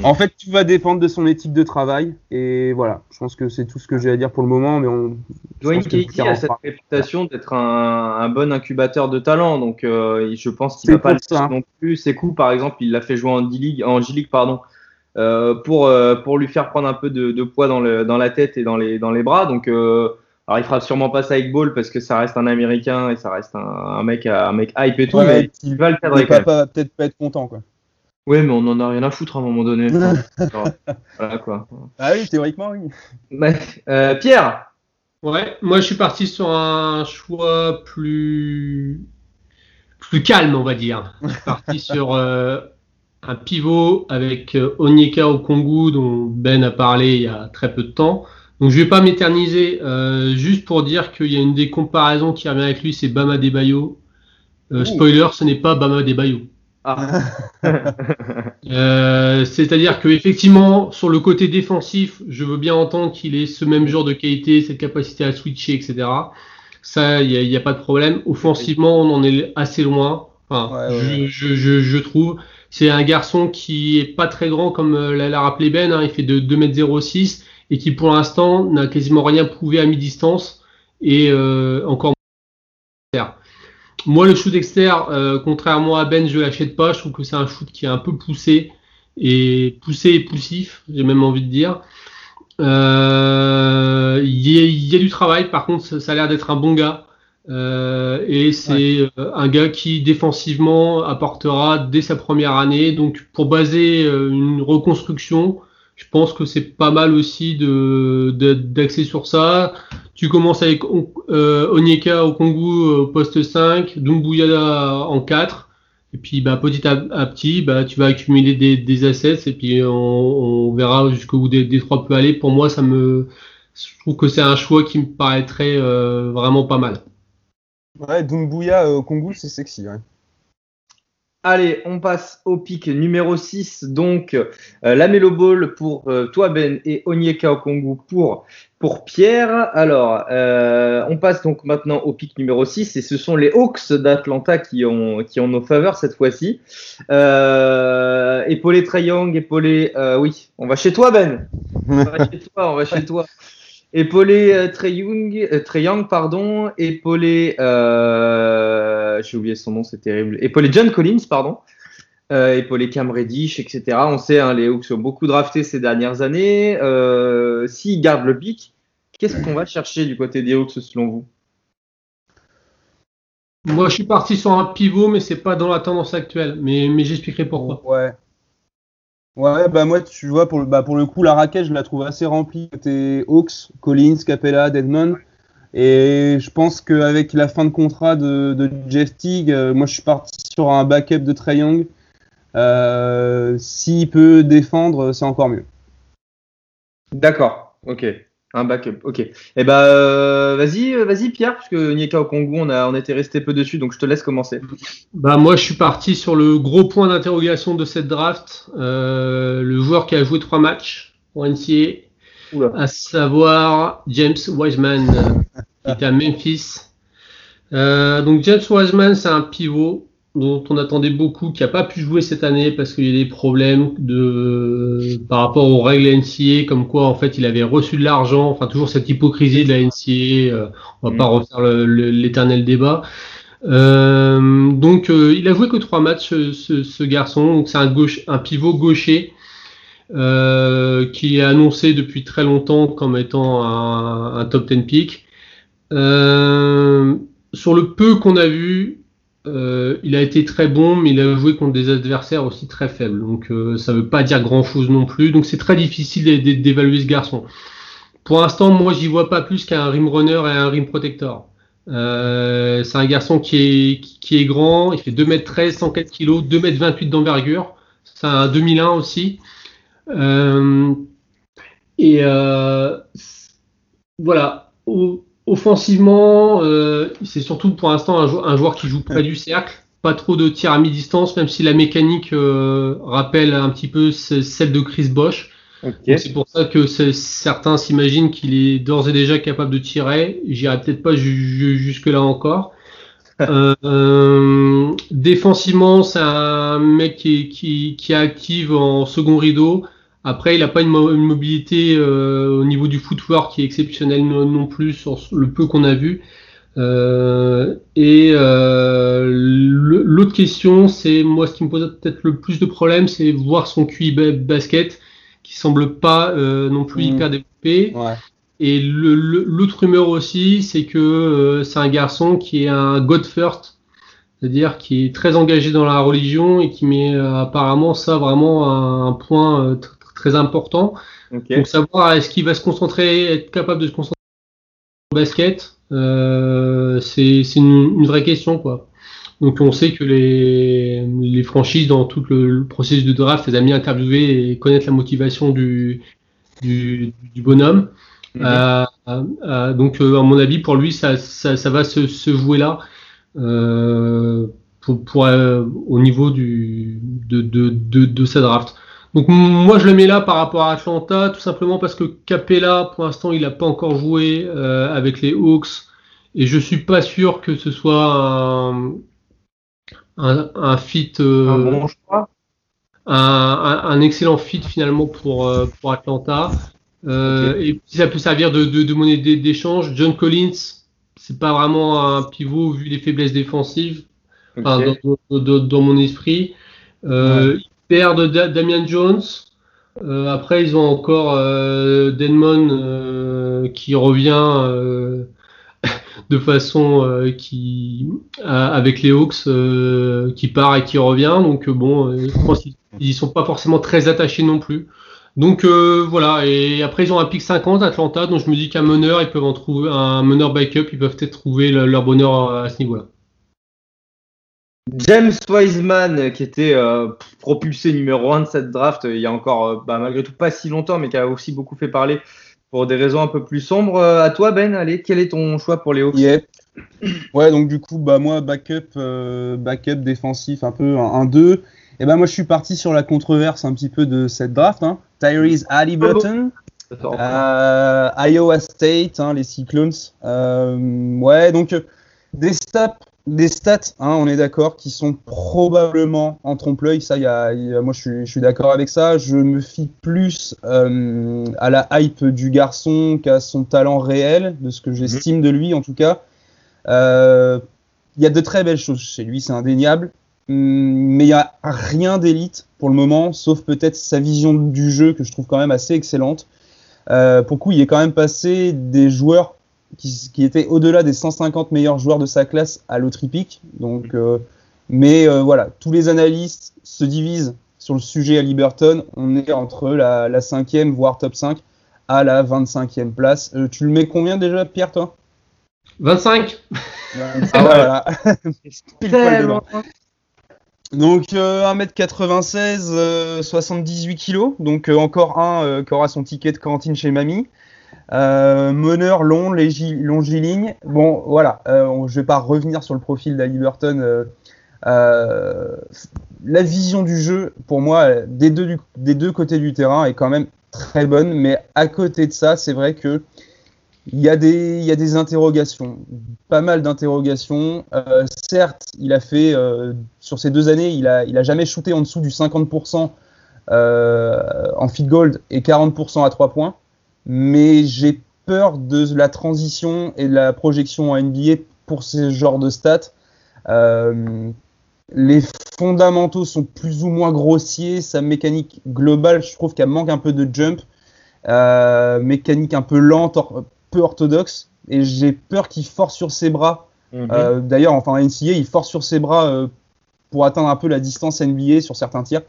En fait, tout va dépendre de son éthique de travail. Et voilà, je pense que c'est tout ce que j'ai à dire pour le moment. Mais on, Dwayne Casey a cette réputation d'être un, bon incubateur de talent. Donc, euh, je pense qu'il va pas le non plus. Ses coups, par exemple, il l'a fait jouer en G-League, en G-League pardon, euh, pour, euh, pour lui faire prendre un peu de, poids dans, le, dans la tête et dans les, dans les bras. Donc, alors, il fera sûrement pas ça avec Ball parce que ça reste un Américain et ça reste un, mec, un mec hype et tout. mais il va le cadrer. Il va peut-être pas être content, quoi. Ouais, mais on en a rien à foutre à un moment donné. [laughs] voilà quoi. Ah oui, théoriquement, oui. Euh, Pierre Ouais, moi je suis parti sur un choix plus plus calme, on va dire. Je suis parti [laughs] sur euh, un pivot avec euh, Onyeka Okongu dont Ben a parlé il y a très peu de temps. Donc je vais pas m'éterniser, juste pour dire qu'il y a une des comparaisons qui revient avec lui, c'est Bama Debayo. spoiler, ce n'est pas Bama Debayo. Ah. [laughs] Euh, c'est-à-dire que effectivement, sur le côté défensif, je veux bien entendre qu'il ait ce même genre de qualité, cette capacité à switcher, etc. Ça, il n'y a, pas de problème. Offensivement, on en est assez loin. Je, trouve. C'est un garçon qui est pas très grand, comme euh, l'a rappelé Ben. Hein. il fait de 2m06 et qui, pour l'instant, n'a quasiment rien prouvé à mi-distance et euh, encore moins. Moi, le shoot externe, euh, contrairement à Ben, je l'achète pas. Je trouve que c'est un shoot qui est un peu poussé et poussé et poussif, j'ai même envie de dire. Euh, il y, a du travail, par contre, ça a l'air d'être un bon gars. Euh, et c'est un gars qui défensivement apportera dès sa première année. Donc pour baser une reconstruction, je pense que c'est pas mal aussi de sur ça. Tu commences avec euh, Onyeka au Congo au poste 5, Dumbuya en 4. Et puis bah, petit à, petit, bah, tu vas accumuler des, des assets et puis on, on verra jusqu'où trois peut aller. Pour moi, ça me, je trouve que c'est un choix qui me paraîtrait euh, vraiment pas mal. Ouais, Dumbuya au Congo, c'est sexy. Ouais. Allez, on passe au pic numéro 6. Donc, euh, la Melo Ball pour euh, toi, Ben, et Onyeka Okongu pour, pour Pierre. Alors, euh, on passe donc maintenant au pic numéro 6. Et ce sont les Hawks d'Atlanta qui ont, qui ont nos faveurs cette fois-ci. épaulé Young, épaulé. oui, on va chez toi, Ben. On va chez toi, on va chez [laughs] toi. Épaulé euh, Trey Young, euh, pardon, épaulé, euh, j'ai oublié son nom, c'est terrible. Épaulé John Collins, pardon. euh, épauler Cam Reddish, etc. On sait, hein, les Hawks ont beaucoup drafté ces dernières années. Euh, S'ils gardent le pic, qu'est-ce qu'on va chercher du côté des Hawks selon vous? Moi, je suis parti sur un pivot, mais c'est pas dans la tendance actuelle. Mais, mais j'expliquerai pourquoi. Ouais. Ouais, bah moi, tu vois, pour le, bah, pour le coup, la raquette, je la trouve assez remplie. Côté Hawks, Collins, Capella, Deadman. Et je pense qu'avec la fin de contrat de, de Jeff Teague, euh, moi, je suis parti sur un backup de Trae Young. Euh, S'il peut défendre, c'est encore mieux. D'accord, ok. Un backup, ok. Et eh bah, euh, vas-y, euh, vas-y Pierre, parce que Nieka Congo, on, a, on était resté peu dessus, donc je te laisse commencer. Bah moi, je suis parti sur le gros point d'interrogation de cette draft, euh, le joueur qui a joué trois matchs pour NCA, Oula. à savoir James Wiseman, qui était à Memphis. Euh, donc James Wiseman, c'est un pivot dont on attendait beaucoup, qui n'a pas pu jouer cette année parce qu'il y a des problèmes de par rapport aux règles NCA, comme quoi en fait il avait reçu de l'argent, enfin toujours cette hypocrisie de la NCA, euh, on va Mm. pas refaire l'éternel débat. Euh, donc euh, il a joué que trois matchs ce, garçon, donc c'est un gauche, un pivot gaucher euh, qui est annoncé depuis très longtemps comme étant un, un top 10 pick. Euh, sur le peu qu'on a vu, euh, il a été très bon, mais il a joué contre des adversaires aussi très faibles. Donc euh, ça veut pas dire grand chose non plus. Donc c'est très difficile d'é- d'é- d'évaluer ce garçon. Pour l'instant, moi j'y vois pas plus qu'un rim runner et un rim protector. Euh, c'est un garçon qui est, grand, il fait 2m13, 104 kg, 2m28 d'envergure. C'est un 2001 aussi. Et voilà, offensivement, euh, c'est surtout pour l'instant un, jou- un joueur qui joue près du cercle, pas trop de tirs à mi-distance, même si la mécanique euh, rappelle un petit peu ce- celle de Chris Bosch. C'est pour ça que certains s'imaginent qu'il est d'ores et déjà capable de tirer. J'irai peut-être pas ju- ju- jusque-là encore. [laughs] Euh, euh, défensivement, c'est un mec qui, qui, qui est actif en second rideau. Après, il n'a pas une, mo- une mobilité euh, au niveau du footwork qui est exceptionnelle non, non plus sur le peu qu'on a vu. Euh, et euh, l'autre question, c'est moi ce qui me pose peut-être le plus de problèmes, c'est voir son QI ba- basket qui semble pas euh, non plus Mm. hyper développé. Ouais. Et l'autre rumeur aussi, c'est que euh, c'est un garçon qui est un God first, c'est-à-dire qui est très engagé dans la religion et qui met euh, apparemment ça vraiment un, un point euh, tr- très important. Ok. Donc savoir est-ce qu'il va se concentrer, être capable de se concentrer au basket, euh, c'est une, une vraie question quoi. Donc on sait que les, les franchises dans tout le, le processus de draft les a mis à interviewer et connaître la motivation du, du, du bonhomme. Mhm. Euh, euh, donc euh, à mon avis pour lui ça, ça, ça va se, se jouer là euh, pour, pour, au niveau du, de, de, de, de sa draft. Donc moi je le mets là par rapport à Atlanta tout simplement parce que Capella pour l'instant il n'a pas encore joué euh, avec les Hawks et je suis pas sûr que ce soit un, un, un fit euh, Un bon choix. un, un- excellent fit finalement pour, euh, pour Atlanta. Euh, Et puis ça peut servir de, de, de monnaie d'é- d'échange. John Collins, c'est pas vraiment un pivot vu les faiblesses défensives Ok. enfin, dans, dans- dans- dans mon esprit. Euh, Ils perdent Da- Damian Jones. Euh, après, ils ont encore euh, Denmon euh, qui revient euh, [laughs] de façon qui avec les Hawks qui part et qui revient. Donc bon, je pense qu'ils ils y sont pas forcément très attachés non plus. Donc voilà. Et après, ils ont un pick 50 Atlanta, donc je me dis qu'un meneur, ils peuvent en trouver un meneur backup, ils peuvent peut-être trouver le- leur bonheur à ce niveau-là. James Wiseman, euh, qui était euh, propulsé numéro 1 de cette draft euh, il y a encore, euh, bah, malgré tout, pas si longtemps, mais qui a aussi beaucoup fait parler pour des raisons un peu plus sombres. À toi, Ben, allez, quel est ton choix pour les Hawks? Yep. Ouais, donc du coup, bah moi, backup, euh, backup défensif, un peu un 1-2. Et ben moi, je suis parti sur la controverse un petit peu de cette draft. Hein. Tyrese Halliburton, euh, Iowa State, hein, les Cyclones. Euh, ouais, donc des stats, des stats, hein, on est d'accord, qui sont probablement en trompe-l'œil. Ça, y a, y a- moi, je suis, je suis d'accord avec ça. Je me fie plus euh, à la hype du garçon qu'à son talent réel, de ce que j'estime de lui en tout cas. Euh, Il y a de très belles choses chez lui, c'est indéniable. mais il n'y a rien d'élite pour le moment, sauf peut-être sa vision du jeu que je trouve quand même assez excellente. Euh, pour le coup, il est quand même passé des joueurs qui, qui étaient au-delà des 150 meilleurs joueurs de sa classe à l'Autripic. Donc, euh, mais euh, voilà, tous les analystes se divisent sur le sujet à Liberton. On est entre la, la cinquième, voire top 5, à la 25e place. Euh, tu le mets combien déjà, Pierre, toi? 25 Ah voilà. [laughs] Pile poil devant. Donc euh, 1m96, euh, 78 kg, donc euh, encore un euh, qui aura son ticket de cantine chez mamie. Euh, meneur long, longiligne. Bon, voilà, euh, je vais pas revenir sur le profil d'Aliberton. Euh, euh, la vision du jeu, pour moi, des deux, côtés du terrain est quand même très bonne, mais à côté de ça, c'est vrai que il y, a des, interrogations, pas mal d'interrogations. Certes, il a fait, sur ces deux années, il a, il a jamais shooté en dessous du 50% euh, en feed gold et 40% à 3 points. Mais j'ai peur de la transition et de la projection en NBA pour ce genre de stats. Euh, les fondamentaux sont plus ou moins grossiers. Sa mécanique globale, je trouve qu'elle manque un peu de jump. Euh, mécanique un peu lente, or- peu orthodoxe. Et j'ai peur qu'il force sur ses bras. Mhm. Euh, D'ailleurs, enfin, en NCA, il force sur ses bras pour atteindre un peu la distance NBA sur certains tirs.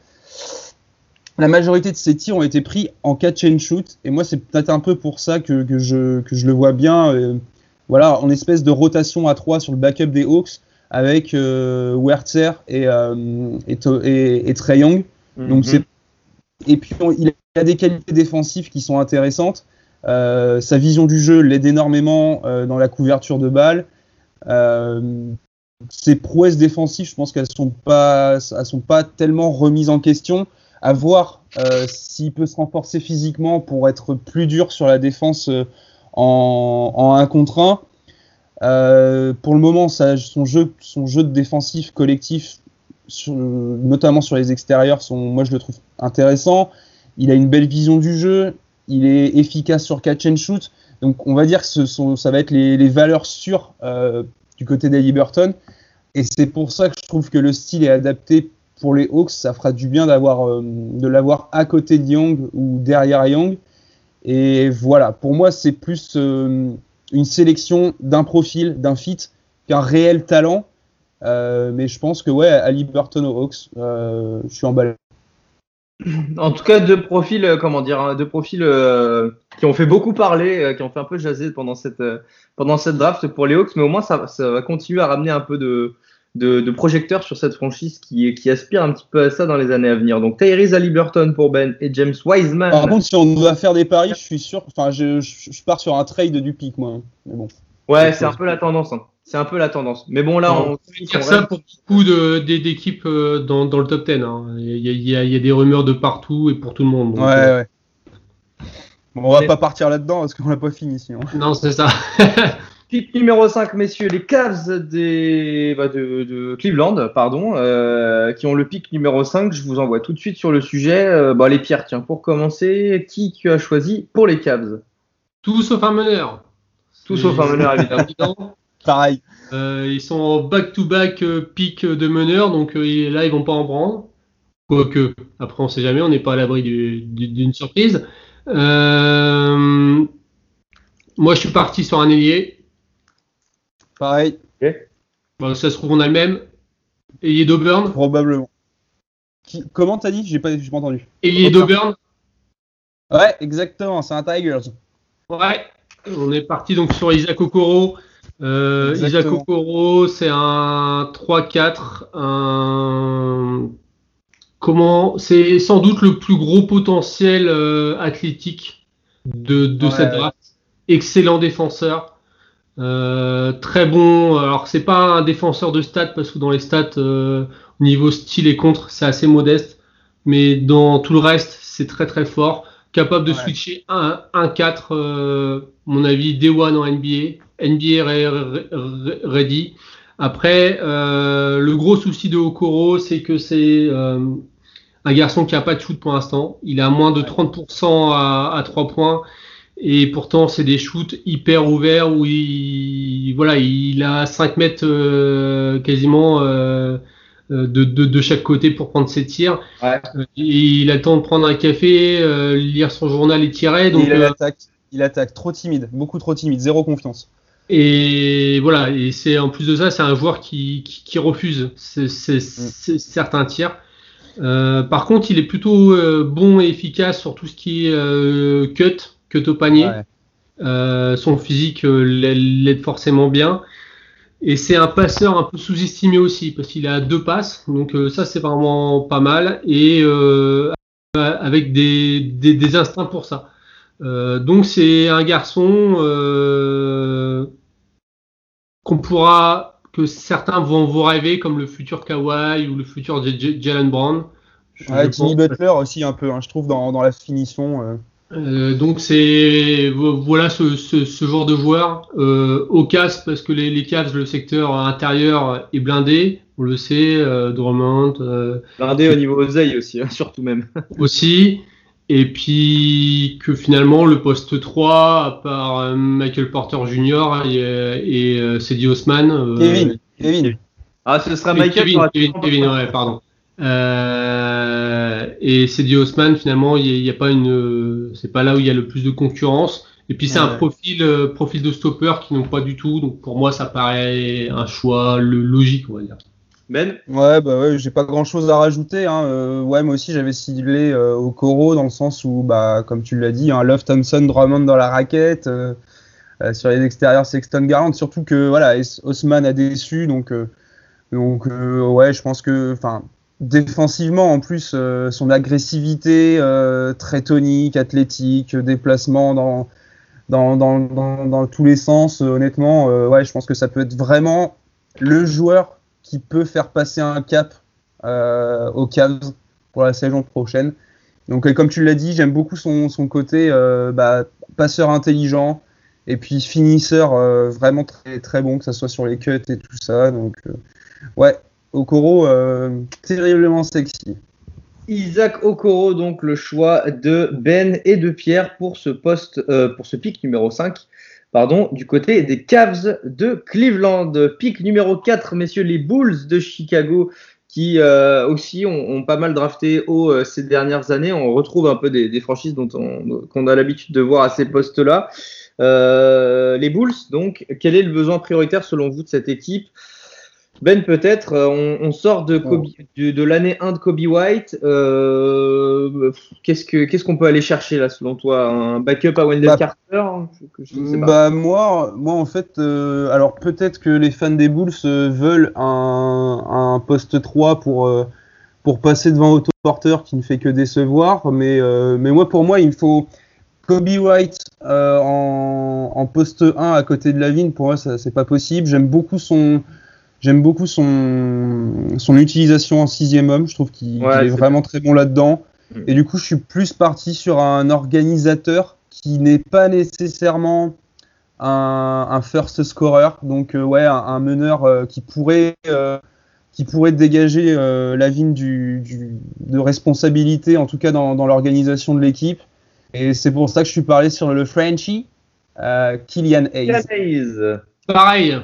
La majorité de ses tirs ont été pris en catch and shoot. Et moi, c'est peut-être un peu pour ça que, que je, que je le vois bien. euh, voilà, en espèce de rotation à 3 sur le backup des Hawks avec euh, Werther et, euh, et, To- et, et Trae Young. Mhm. Donc c'est et puis on- il a des qualités défensives qui sont intéressantes. Euh, sa vision du jeu l'aide énormément euh, dans la couverture de balles. Ses prouesses défensives, je pense qu'elles sont pas, elles sont pas tellement remises en question. À voir euh, s'il peut se renforcer physiquement pour être plus dur sur la défense euh, en, en 1 contre 1. Euh, pour le moment, son, jeu, de défensif collectif, notamment sur les extérieurs, moi je le trouve intéressant. Il a une belle vision du jeu, il est efficace sur catch and shoot. Donc on va dire que ça va être les, valeurs sûres du côté des Liberton. Et c'est pour ça que je trouve que le style est adapté pour les Hawks. Ça fera du bien euh, de l'avoir à côté de Young ou derrière Young. Et voilà, pour moi, c'est plus euh, une sélection d'un profil, d'un fit, qu'un réel talent. Euh, mais je pense que ouais, à Liberton aux Hawks, je suis emballé. [clears throat] En tout cas, deux profils, comment dire, hein, deux profils qui ont fait beaucoup parler, qui ont fait un peu jaser pendant cette pendant cette draft pour les Hawks, mais au moins ça va continuer à ramener un peu de de, de projecteurs sur cette franchise qui qui aspire un petit peu à ça dans les années à venir. Donc Tyrese Haliburton pour Ben et James Wiseman. Par contre, si on doit faire des paris, je suis sûr. Enfin, je, je, je pars sur un trade du pic, moi. Mais bon. ouais, c'est un peu la tendance. hein. C'est un peu la tendance. Mais bon, là, on, on dire ça pour beaucoup de- des- d'équipes euh, dans, dans le top 10. hein. Il y, a, il y a- il y a des rumeurs de partout et pour tout le monde. donc, Ouais, euh, ouais. Bon, on va pas partir là-dedans parce qu'on l'a pas fini sinon. Non, c'est ça. [laughs] Pick numéro 5, messieurs, les Cavs des, bah, de, de Cleveland, pardon, euh, qui ont le pick numéro 5. Je vous envoie tout de suite sur le sujet. Euh, bah, les pierres, tiens, pour commencer, qui tu as choisi pour les Cavs? Tout sauf un meneur. Tout sauf un meneur, [laughs] évidemment. Pareil. Euh, ils sont en back-to-back pick de meneur, donc euh, là ils vont pas en prendre. Quoique, après on sait jamais, on n'est pas à l'abri du- du- d'une surprise. Euh, moi je suis parti sur un ailier. Pareil, Bon, ça se trouve on a le même. Ailier d'Auburn. probablement. Qui- Comment t'as dit? J'ai pas, pas entendu. Ailier d'Auburn. Ouais, exactement, c'est un Tigers. Ouais. On est parti donc sur Isaac Okoro. Euh, Isaac. Okoro, c'est un 3-4, un comment c'est sans doute le plus gros potentiel euh, athlétique de, de Ouais, cette draft. Excellent défenseur, euh, très bon. Alors c'est pas un défenseur de stats parce que dans les stats euh, au niveau style et contre c'est assez modeste, mais dans tout le reste c'est très très fort. Capable de Ouais. switcher 1-4, euh, mon avis, Day One en NBA, NBA re- re- re- ready. Après, euh, le gros souci de Okoro, c'est que c'est euh, un garçon qui a pas de shoot pour l'instant. Il a moins de 30% à, à 3 points. Et pourtant, c'est des shoots hyper ouverts où il, voilà, il a 5 mètres euh, quasiment euh, de, de, de, chaque côté pour prendre ses tirs. Ouais. il a le temps de prendre un café, lire son journal et tirer. Donc, il, attaque, il attaque trop timide, beaucoup trop timide, zéro confiance. Et voilà, et c'est en plus de ça, c'est un joueur qui, qui, qui refuse c'est certains tirs. Euh, par contre, il est plutôt euh, bon et efficace sur tout ce qui est euh, cut, cut au panier. Ouais. son physique l'aide forcément bien. Et c'est un passeur un peu sous-estimé aussi, parce qu'il a deux passes, donc ça c'est vraiment pas mal, et avec des, des, des, instincts pour ça. donc c'est un garçon qu'on pourra, que certains vont vous rêver comme le futur Kawhi ou le futur Jalen Brown. Ouais, Timmy Butler aussi un peu, hein, je trouve, dans, dans la finition. Euh. Euh, donc c'est voilà ce, ce, ce, genre de joueur euh, au casse parce que les, les Cavs le secteur intérieur est blindé on le sait euh, Drummond euh, blindé au niveau oseille aussi hein, surtout même. [laughs] aussi. Et puis que finalement le poste 3 à part euh, Michael Porter Jr et, et Cedi Osman Kevin Kevin. Ah ce sera Michael Kevin, Kevin, Kevin ouais pardon et Cedi Osman finalement il n'y a, a, pas une c'est pas là où il y a le plus de concurrence et puis c'est ouais. un profil profil de stopper qui n'ont pas du tout donc pour moi ça paraît un choix le, logique on va dire ben? Ouais, bah ouais, j'ai pas grand chose à rajouter. Hein. Euh, ouais, moi aussi j'avais ciblé euh, au Coro dans le sens où, bah, comme tu l'as dit, hein, Love Thompson, Drummond dans la raquette. Euh, sur les extérieurs, Sexton Garland. Surtout que voilà, Osman a déçu. Donc, donc ouais, je pense que. Enfin, défensivement en plus, son agressivité très tonique, athlétique, déplacement dans. Dans, dans, dans, tous les sens, honnêtement, ouais, je pense que ça peut être vraiment le joueur qui peut faire passer un cap euh, aux Cavs pour la saison prochaine. Donc, euh, comme tu l'as dit, j'aime beaucoup son, son côté euh, bah, passeur intelligent et puis finisseur euh, vraiment très, très bon, que ce soit sur les cuts et tout ça. Donc, euh, ouais, Okoro, terriblement sexy. Isaac Okoro, donc le choix de Ben et de Pierre pour ce poste, pour ce pic numéro 5 pardon, du côté des Cavs de Cleveland. Pic numéro 4, messieurs, les Bulls de Chicago qui euh, aussi ont, pas mal drafté euh, ces dernières années. On retrouve un peu des, franchises dont on, qu'on a l'habitude de voir à ces postes-là. Euh, les Bulls, donc, quel est le besoin prioritaire selon vous de cette équipe? Ben peut-être, on, on, sort de, Kobe, de, de l'année 1 de Kobe White. Euh, qu'est-ce que qu'est-ce qu'on peut aller chercher là selon toi? Un backup à Wendell bah, Carter je, je sais pas. Bah moi, moi en fait, euh, alors peut-être que les fans des Bulls veulent un, un poste 3 pour euh, pour passer devant Otto Porter qui ne fait que décevoir, mais mais moi pour moi il faut Kobe White en, en poste 1 à côté de Lavine. Pour moi ça c'est pas possible. J'aime beaucoup son J'aime beaucoup son, son utilisation en sixième homme. Je trouve qu'il ouais, qu est, vraiment très bon là-dedans. Mmh. Et du coup, je suis plus parti sur un organisateur qui n'est pas nécessairement un, un, first scorer. Donc, euh, ouais, un, un meneur euh, qui pourrait euh, qui pourrait dégager euh, la vigne du, du, de responsabilité, en tout cas dans, dans l'organisation de l'équipe. Et c'est pour ça que je suis parlé sur le Frenchie, euh, Kylian Hayes. Kylian Hayes. Pareil.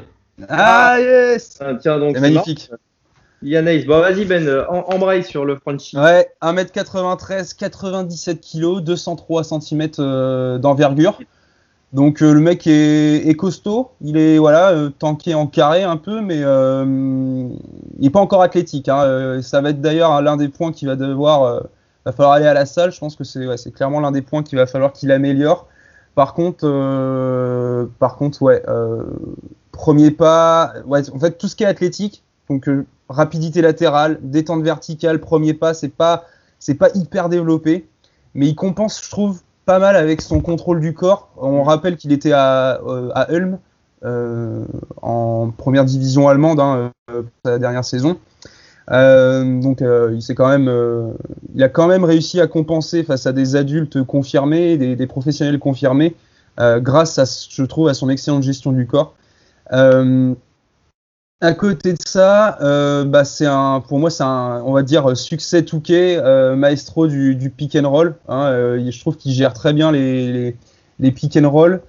Ah yes ah, Tiens donc c'est magnifique. Yannis, bon vas-y Ben, euh, embraye sur le Frenchie. Ouais, 1m93, 97 kg, 203 cm euh, d'envergure. Donc euh, le mec est, est, costaud, il est voilà euh, tanké en carré un peu, mais euh, il n'est pas encore athlétique. Hein. Ça va être d'ailleurs l'un des points qui va devoir, va falloir aller à la salle. Je pense que c'est ouais, clairement l'un des points qu'il va falloir qu'il améliore. Par contre, par contre, ouais, premier pas, en fait tout ce qui est athlétique, donc euh, rapidité latérale, détente verticale, premier pas, c'est pas pas hyper développé, mais il compense, je trouve, pas mal avec son contrôle du corps. On rappelle qu'il était à, euh, Ulm euh, en première division allemande hein, la dernière saison. Euh, donc quand même, il a quand même réussi à compenser face à des adultes confirmés, des, professionnels confirmés, grâce à, je trouve, à son excellente gestion du corps. Euh, à côté de ça, euh, bah pour moi, c'est un, on va dire, succès Touquet, euh, maestro du, pick and roll. Hein, euh, je trouve qu'il gère très bien les, les, pick and roll.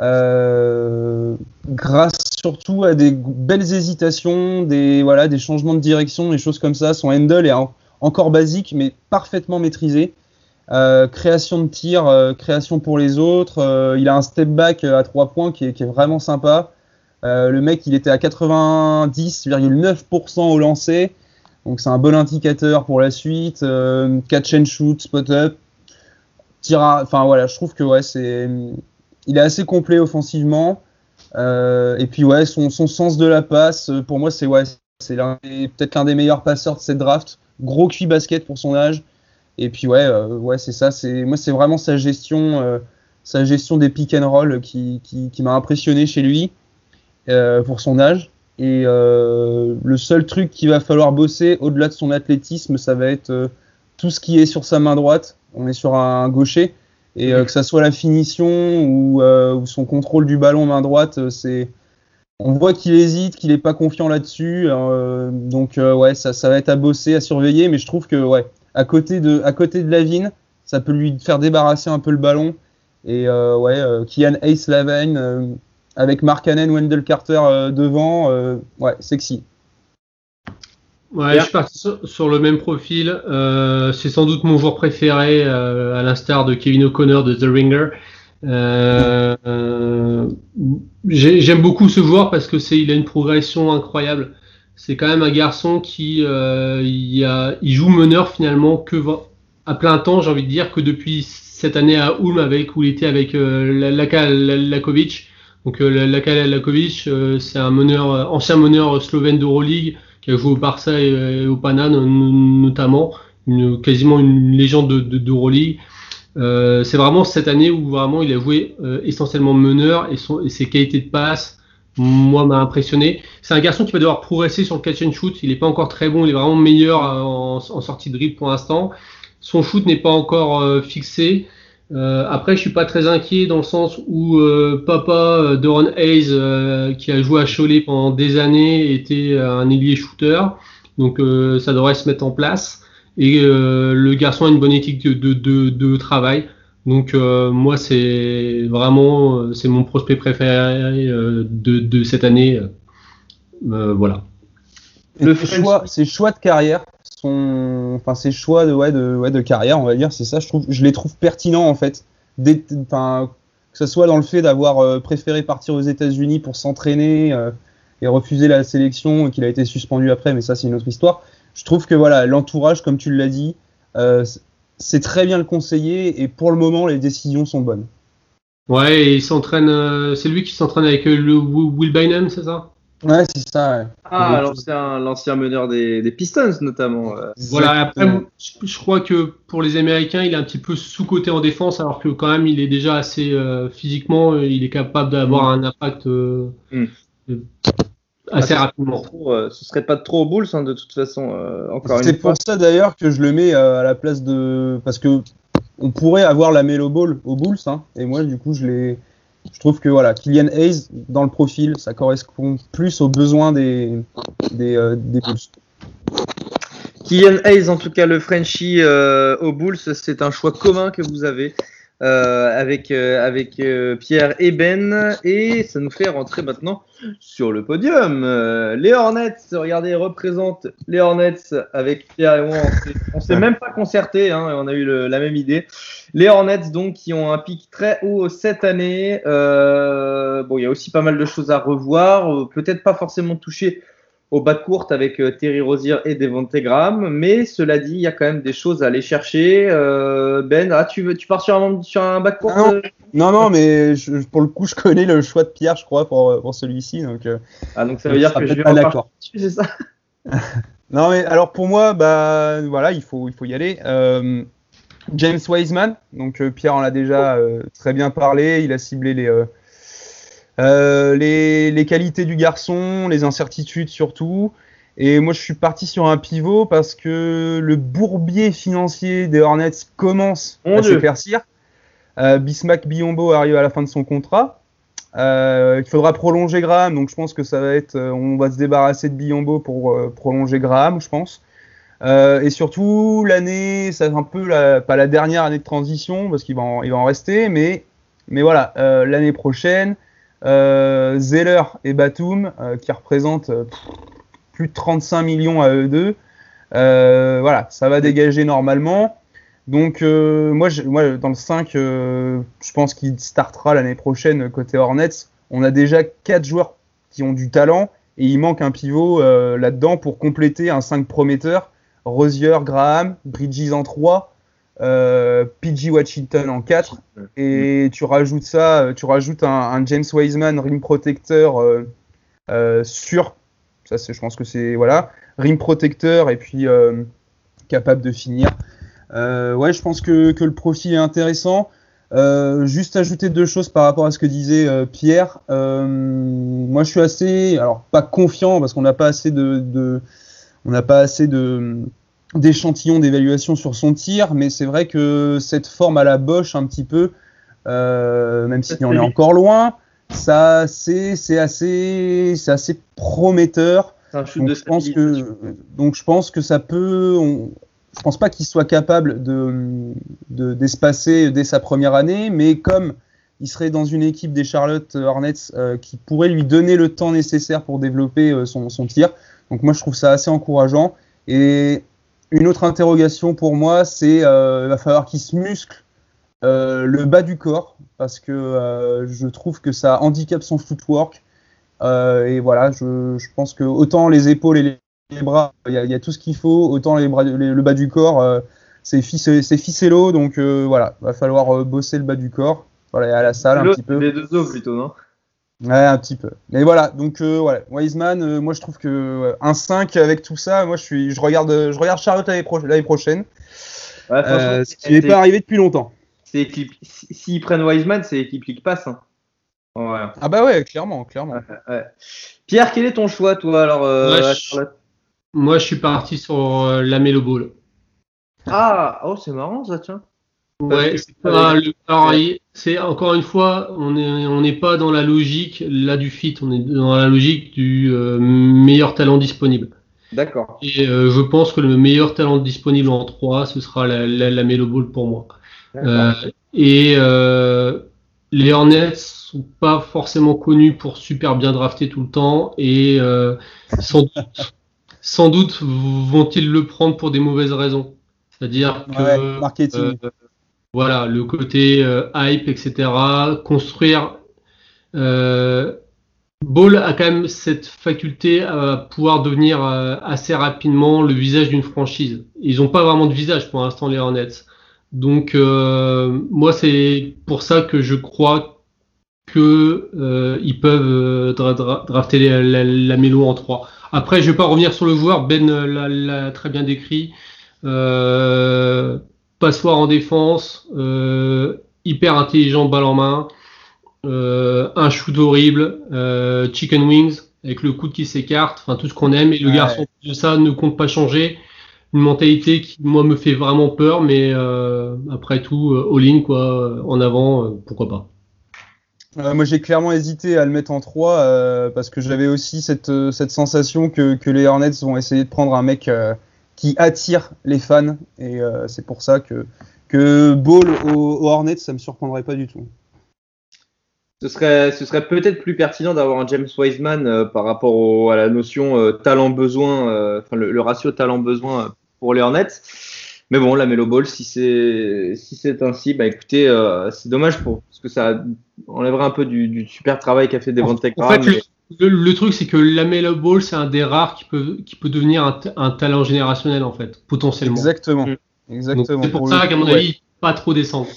Euh, grâce, surtout à des belles hésitations, des, changements de direction, des choses comme ça. Son handle est encore basique, mais parfaitement maîtrisé. Euh, création de tir, euh, création pour les autres. Euh, il a un step back à 3 points qui est, vraiment sympa. le mec, il était à 90,9% au lancer. Donc c'est un bon indicateur pour la suite. catch and shoot, spot up. Tire Enfin voilà, je trouve que ouais. Il est assez complet offensivement. Et puis ouais, son, sens de la passe, pour moi, c'est ouais, c'est peut-être l'un des meilleurs passeurs de cette draft. Gros QI basket pour son âge. Et puis ouais, euh, ouais c'est ça. C'est moi, c'est vraiment sa gestion, euh, sa gestion des pick and roll qui, qui, m'a impressionné chez lui euh, pour son âge. Et le seul truc qu'il va falloir bosser au-delà de son athlétisme, ça va être tout ce qui est sur sa main droite. On est sur un, gaucher. Et que ça soit la finition ou, son contrôle du ballon main droite, c'est on voit qu'il hésite, qu'il n'est pas confiant là-dessus. donc ouais, ça, ça, va être à bosser, à surveiller. Mais je trouve que ouais, à côté de, à côté de Lavine, ça peut lui faire débarrasser un peu le ballon. Et euh, ouais, euh, Kian Ace Lavine euh, avec Mark Cannon, Wendell Carter devant, ouais, sexy. Ouais, je suis parti sur, le même profil. c'est sans doute mon joueur préféré, à l'instar de Kevin O'Connor de The Ringer. J'aime beaucoup ce joueur parce que c'est, il a une progression incroyable c'est quand même un garçon qui euh, il, a, il, joue meneur finalement que à plein temps, j'ai envie de dire que depuis cette année à Ulm avec où il était avec euh, Laka Lakovic. Donc euh, Laka Lakovic, euh, c'est un meneur ancien meneur slovène d'Euroleague qui a joué au Barça et, au Pana notamment, une, quasiment une légende d'Euroleague. De, c'est vraiment cette année où vraiment il a joué essentiellement meneur et, son, et ses qualités de passe moi, m'a impressionné. C'est un garçon qui va devoir progresser sur le catch and shoot. Il n'est pas encore très bon, il est vraiment meilleur euh, en, sortie de dribble pour l'instant. Son shoot n'est pas encore euh, fixé. Euh, après, je suis pas très inquiet dans le sens où euh, papa Doran Hayes, qui a joué à Cholet pendant des années, était un ailier shooter. Donc ça devrait se mettre en place. Et le garçon a une bonne éthique de, de, de, de travail. Donc euh, moi c'est vraiment euh, c'est mon prospect préféré euh, de, cette année. voilà. Le choix, ses choix de carrière sont, enfin ses choix de ouais de ouais de carrière on va dire c'est ça je trouve je les trouve pertinents en fait. Enfin que ce soit dans le fait d'avoir préféré partir aux États-Unis pour s'entraîner et refuser la sélection qu'il a été suspendu après mais ça c'est une autre histoire. Je trouve que voilà l'entourage comme tu l'as dit c'est très bien le conseiller et pour le moment, les décisions sont bonnes. Ouais, il s'entraîne. Euh, c'est lui qui s'entraîne avec euh, le Will Bynum, c'est ça? Ouais, c'est ça. Ah, alors c'est l'ancien meneur des, Pistons notamment. Euh. Voilà. Après, je, crois que pour les Américains, il est un petit peu sous-coté en défense, alors que quand même, il est déjà assez physiquement, il est capable d'avoir mm. un impact. Mm assez ah, rapidement. Euh, ce serait pas trop Bulls hein, de toute façon. Euh, encore C'est pour ça d'ailleurs que je le mets euh, à la place de parce que on pourrait avoir la Melo Ball aux Bulls hein, et moi du coup je l'ai. Je trouve que voilà, Kylian Hayes dans le profil, ça correspond plus aux besoins des des, des Bulls. Hayes, en tout cas le Frenchie aux Bulls, c'est un choix commun que vous avez. Euh, avec, euh, avec euh, Pierre et Ben. Et ça nous fait rentrer maintenant sur le podium. les Hornets, regardez, représentent les Hornets avec Pierre et moi. On s'est même pas concerté, hein, on a eu la même idée. Les Hornets, donc, qui ont un pic très haut cette année. bon, il y a aussi pas mal de choses à revoir. Peut-être pas forcément toucher au bas de courte avec euh, Terry Rozier et Devonte Graham. Mais cela dit, il y a quand même des choses à aller chercher. Euh, ben, ah, tu, veux, tu pars sur un, sur un bas de courte non. Euh non, mais pour le coup, je connais le choix de Pierre, je crois, pour, pour celui-ci. Donc, ah, donc ça veut dire que je vais pas d'accord. C'est ça? [laughs] Non, mais alors pour moi, bah, voilà, il faut, il faut y aller. James Wiseman, donc Pierre en a déjà très bien parlé. Il a ciblé les euh, les, qualités du garçon, les incertitudes surtout. Et moi, je suis parti sur un pivot parce que le bourbier financier des Hornets commence à s'éclaircir. Euh, Bismack Biombo arrive à la fin de son contrat. Euh, il faudra prolonger Graham, donc je pense que ça va être, on va se débarrasser de Biombo pour prolonger Graham, je pense. et surtout, l'année, c'est un peu pas la dernière année de transition parce qu'il va, en, il va en rester, mais, mais voilà, l'année prochaine, Euh, Zeller et Batum, euh, qui représentent euh, plus de 35 millions à eux deux. Euh, voilà, ça va dégager normalement. Donc, euh, moi, dans le 5, euh, je pense qu'il startera l'année prochaine côté Hornets. On a déjà quatre joueurs qui ont du talent et il manque un pivot euh, là-dedans pour compléter un 5 prometteur. Rosier, Graham, Bridges en 3, euh, PG Washington en 4. Et tu rajoutes ça, euh, tu rajoutes un, un James Wiseman rim protecteur euh, euh, sûr. Ça, c'est, je pense que c'est voilà, rim protecteur et puis capable de finir. Ouais, je pense que, que le profil est intéressant. Juste ajouter deux choses par rapport à ce que disait Pierre. Moi, je suis assez, alors pas confiant parce qu'on n'a pas assez de, de- on n'a pas assez de d'échantillons d'évaluation sur son tir, mais c'est vrai que cette forme à la Bosch un petit peu, euh, même si on est encore loin, ça c'est c'est assez c'est assez prometteur. C'est un shoot Donc de je pense que donc je pense que ça peut. on- je pense pas qu'il soit capable de de- d'espacer dès sa première année, mais comme il serait dans une équipe des Charlotte Hornets euh, qui pourrait lui donner le temps nécessaire pour développer euh, son, son tir. Donc moi je trouve ça assez encourageant. Et une autre interrogation pour moi, c'est euh, il va falloir qu'il se muscle euh, le bas du corps parce que euh, je trouve que ça handicape son footwork. Euh, et voilà, je, je pense que autant les épaules et les, bras, il y, a- il y a tout ce qu'il faut, autant les bras, les- le bas du corps, c'est fice- c'est ficello. Donc voilà, va falloir bosser le bas du corps. Voilà, et à la salle un petit peu. Les deux os plutôt, non? Ouais, un petit peu. Mais voilà, donc euh, voilà, Wiseman, euh, moi je trouve que euh, un 5 avec tout ça, moi je suis, je regarde, je regarde Charlotte l'année pro- l'année prochaine, Ouais, franchement, euh, ce qui n'est pas arrivé depuis longtemps. c'est S'ils prennent Wiseman, c'est équipe League Pass. Hein. Ouais. Ah bah ouais, clairement, clairement. Ouais. Pierre, quel est ton choix, toi, alors euh, Ouais, à je- Charlotte? Moi, je suis parti sur euh, la Melo Ball. Ah, oh, c'est marrant ça, tiens. Ouais, pas le- alors, il- c'est encore une fois, on est on n'est pas dans la logique là du fit, on est dans la logique du euh, meilleur talent disponible. D'accord. Et euh, je pense que le meilleur talent disponible en 3, ce sera la, la, la Melo Ball pour moi. Euh, et euh, les Hornets sont pas forcément connus pour super bien drafter tout le temps et euh, sans doute, [laughs] sans doute vont-ils le prendre pour des mauvaises raisons. C'est-à-dire que Ouais, marketing. euh, voilà, le côté euh, hype, etc. Construire. Euh, Ball a quand même cette faculté à pouvoir devenir euh, assez rapidement le visage d'une franchise. Ils n'ont pas vraiment de visage pour l'instant, les Hornets. Donc, moi, c'est pour ça que je crois que ils peuvent dra- dra- drafter la, la, en 3. Après, je vais pas revenir sur le joueur. Ben l'a- très bien décrit. Passoire en défense, euh, hyper intelligent balle en main, euh, un shoot horrible, euh, chicken wings avec le coude qui s'écarte, enfin tout ce qu'on aime. Et le Ouais. garçon de ça ne compte pas changer. Une mentalité qui moi me fait vraiment peur, mais euh, après tout, all-in quoi, en avant, euh, pourquoi pas. Euh, moi, j'ai clairement hésité à le mettre en 3 euh, parce que j'avais aussi cette, cette sensation que, que les Hornets vont essayer de prendre un mec qui attire les fans. Et euh, c'est pour ça que, que Ball aux, aux Hornets, ça me surprendrait pas du tout. Ce serait, ce serait peut-être plus pertinent d'avoir un James Wiseman euh, par rapport au- à la notion euh, talent-besoin, euh, enfin le, le ratio talent-besoin pour les Hornets. Mais bon, la Melo Ball, si c'est si c'est ainsi, bah écoutez, euh, c'est dommage pour parce que ça enlèverait un peu du, du super travail qu'a fait Devontae En Graham. fait, le- le truc, c'est que Lamelo Ball, c'est un des rares qui peut, qui peut devenir un, un talent générationnel, en fait, potentiellement. Exactement. Mm. Exactement. C'est pour, ça qu'à mon ouais. avis, pas trop descendre.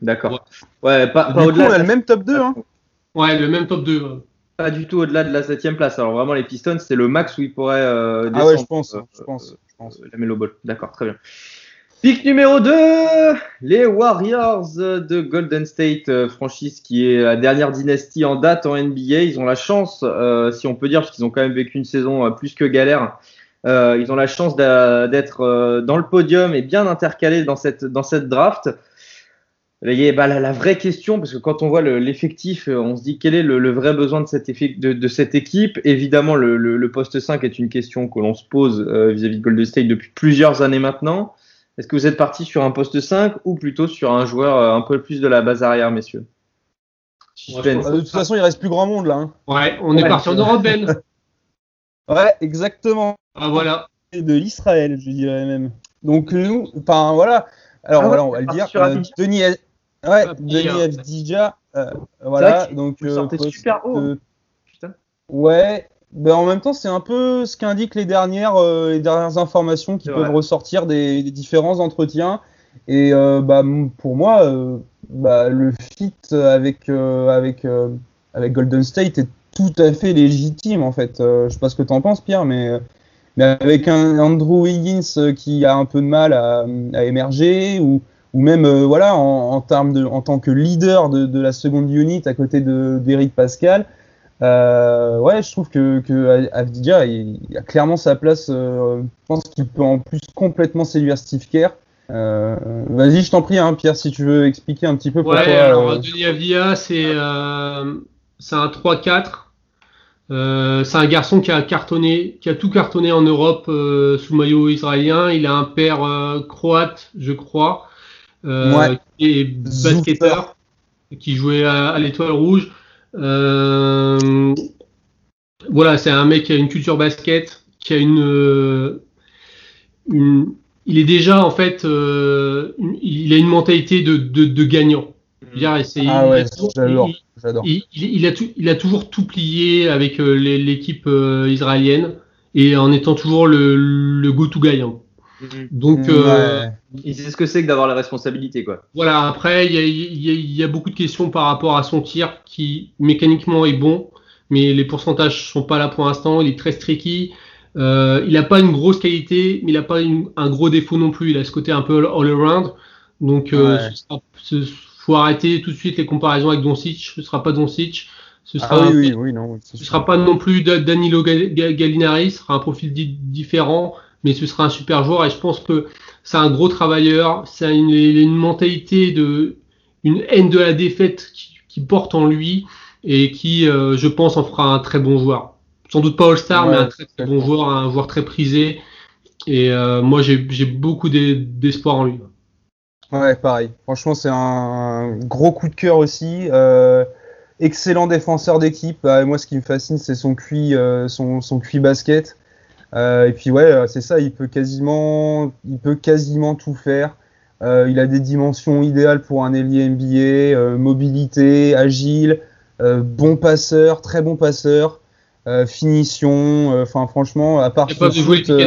D'accord. Ouais, pas, Du pas coup, au-delà. on a le même top 2. Hein. Ouais, le même top 2. euh. Pas du tout au-delà de la septième place. Alors vraiment, les Pistons, c'est le max où ils pourraient euh, Ah ouais, je descendre, pense. euh, Je pense. Je pense. Euh, la Melo Ball. D'accord, très bien. Pick numéro 2, les Warriors de Golden State, euh, franchise qui est la dernière dynastie en date en NBA. Ils ont la chance, euh, si on peut dire, parce qu'ils ont quand même vécu une saison euh, plus que galère, ils ont la chance d'être dans le podium et bien intercalés dans cette, dans cette draft. A, bah, la, vraie question, parce que quand on voit le- l'effectif, on se dit quel est le, vrai besoin de cette, de, cette équipe. Évidemment, le, poste 5 est une question que l'on se pose vis-à-vis de Golden State depuis plusieurs années maintenant. Est-ce que vous êtes parti sur un poste 5 ou plutôt sur un joueur euh, un peu plus de la base arrière, messieurs? Suspense. De toute façon, il reste plus grand monde là. hein. Ouais, on est parti en Europe, Ben. [laughs] Ouais, exactement. Ah voilà. Et de l'Israël, je dirais même. Donc nous, enfin voilà. Alors Ah voilà, on va le dire. Euh. Denis, El- ouais, Abidjan. Denis Avdija, euh, voilà. Donc euh, super haut. euh, Putain. Ouais. Ben, en même temps, c'est un peu ce qu'indiquent les dernières, euh, les dernières informations qui peuvent vrai. ressortir des, des différents entretiens. Et euh, bah, pour moi, euh, bah, le fit avec, euh, avec, avec Golden State est tout à fait légitime en fait. Je sais pas ce que tu en penses, Pierre, mais, mais avec un Andrew Wiggins euh, qui a un peu de mal à, à émerger ou, ou même voilà en, en, termes de, en tant que leader de, de la seconde unit à côté de d'Eric Pascal. Euh, ouais, je trouve que, que Avdija, il, il a clairement sa place. euh, je pense qu'il peut en plus complètement séduire Steve Kerr. Euh, Vas-y, je t'en prie, hein, Pierre, si tu veux expliquer un petit peu pourquoi. Ouais, alors euh, Denis Avdia, c'est euh, c'est un 3-4. Euh, c'est un garçon qui a cartonné, qui a tout cartonné en Europe euh, sous maillot israélien. Il a un père euh, croate, je crois, euh, Ouais. qui est basketteur, qui jouait à, à l'Étoile Rouge. Euh, voilà, c'est un mec qui a une culture basket, qui a une, euh, une il est déjà en fait, euh, une- il a une mentalité de, de, de gagnant. Je veux dire, et c'est- Ah il, ouais, a toujours, j'adore. il- a tout- il a toujours tout plié avec euh, l'équipe euh, israélienne et en étant toujours le, le go-to guy. hein. Donc euh, Ouais. Il sait ce que c'est que d'avoir la responsabilité, quoi. voilà, après, il y a, il y a- il y a beaucoup de questions par rapport à son tir qui mécaniquement est bon, mais les pourcentages sont pas là pour l'instant. Il est très streaky. Euh, il n'a pas une grosse qualité, mais il n'a pas une- un gros défaut non plus. Il a ce côté un peu all-around. Donc, euh, Ouais. ce sera- ce- faut arrêter tout de suite les comparaisons avec Doncic. Ce sera pas Doncic. Ce sera, Ah un- oui, oui, oui, non. c'est ce sûr. sera pas non plus Da- Danilo Ga- Ga- Gallinari. Ce sera un profil di- différent, mais ce sera un super joueur. Et je pense que c'est un gros travailleur. C'est une, mentalité de, une haine de la défaite qui, qui porte en lui et qui, euh, je pense, en fera un très bon joueur. Sans doute pas All-Star, Ouais, mais un très, très bon joueur, un joueur très prisé. Et euh, moi, j'ai beaucoup d'e- d'espoir en lui. Ouais, pareil. Franchement, c'est un gros coup de cœur aussi. Euh, excellent défenseur d'équipe. Ah, moi, ce qui me fascine, c'est son QI, son, son QI basket. Euh, et puis ouais, euh, c'est ça. Il peut quasiment, il peut quasiment tout faire. Euh, il a des dimensions idéales pour un ailier NBA. euh, mobilité, agile, bon passeur, très bon passeur, finition. Enfin, franchement, à part Capable de jouer shoot.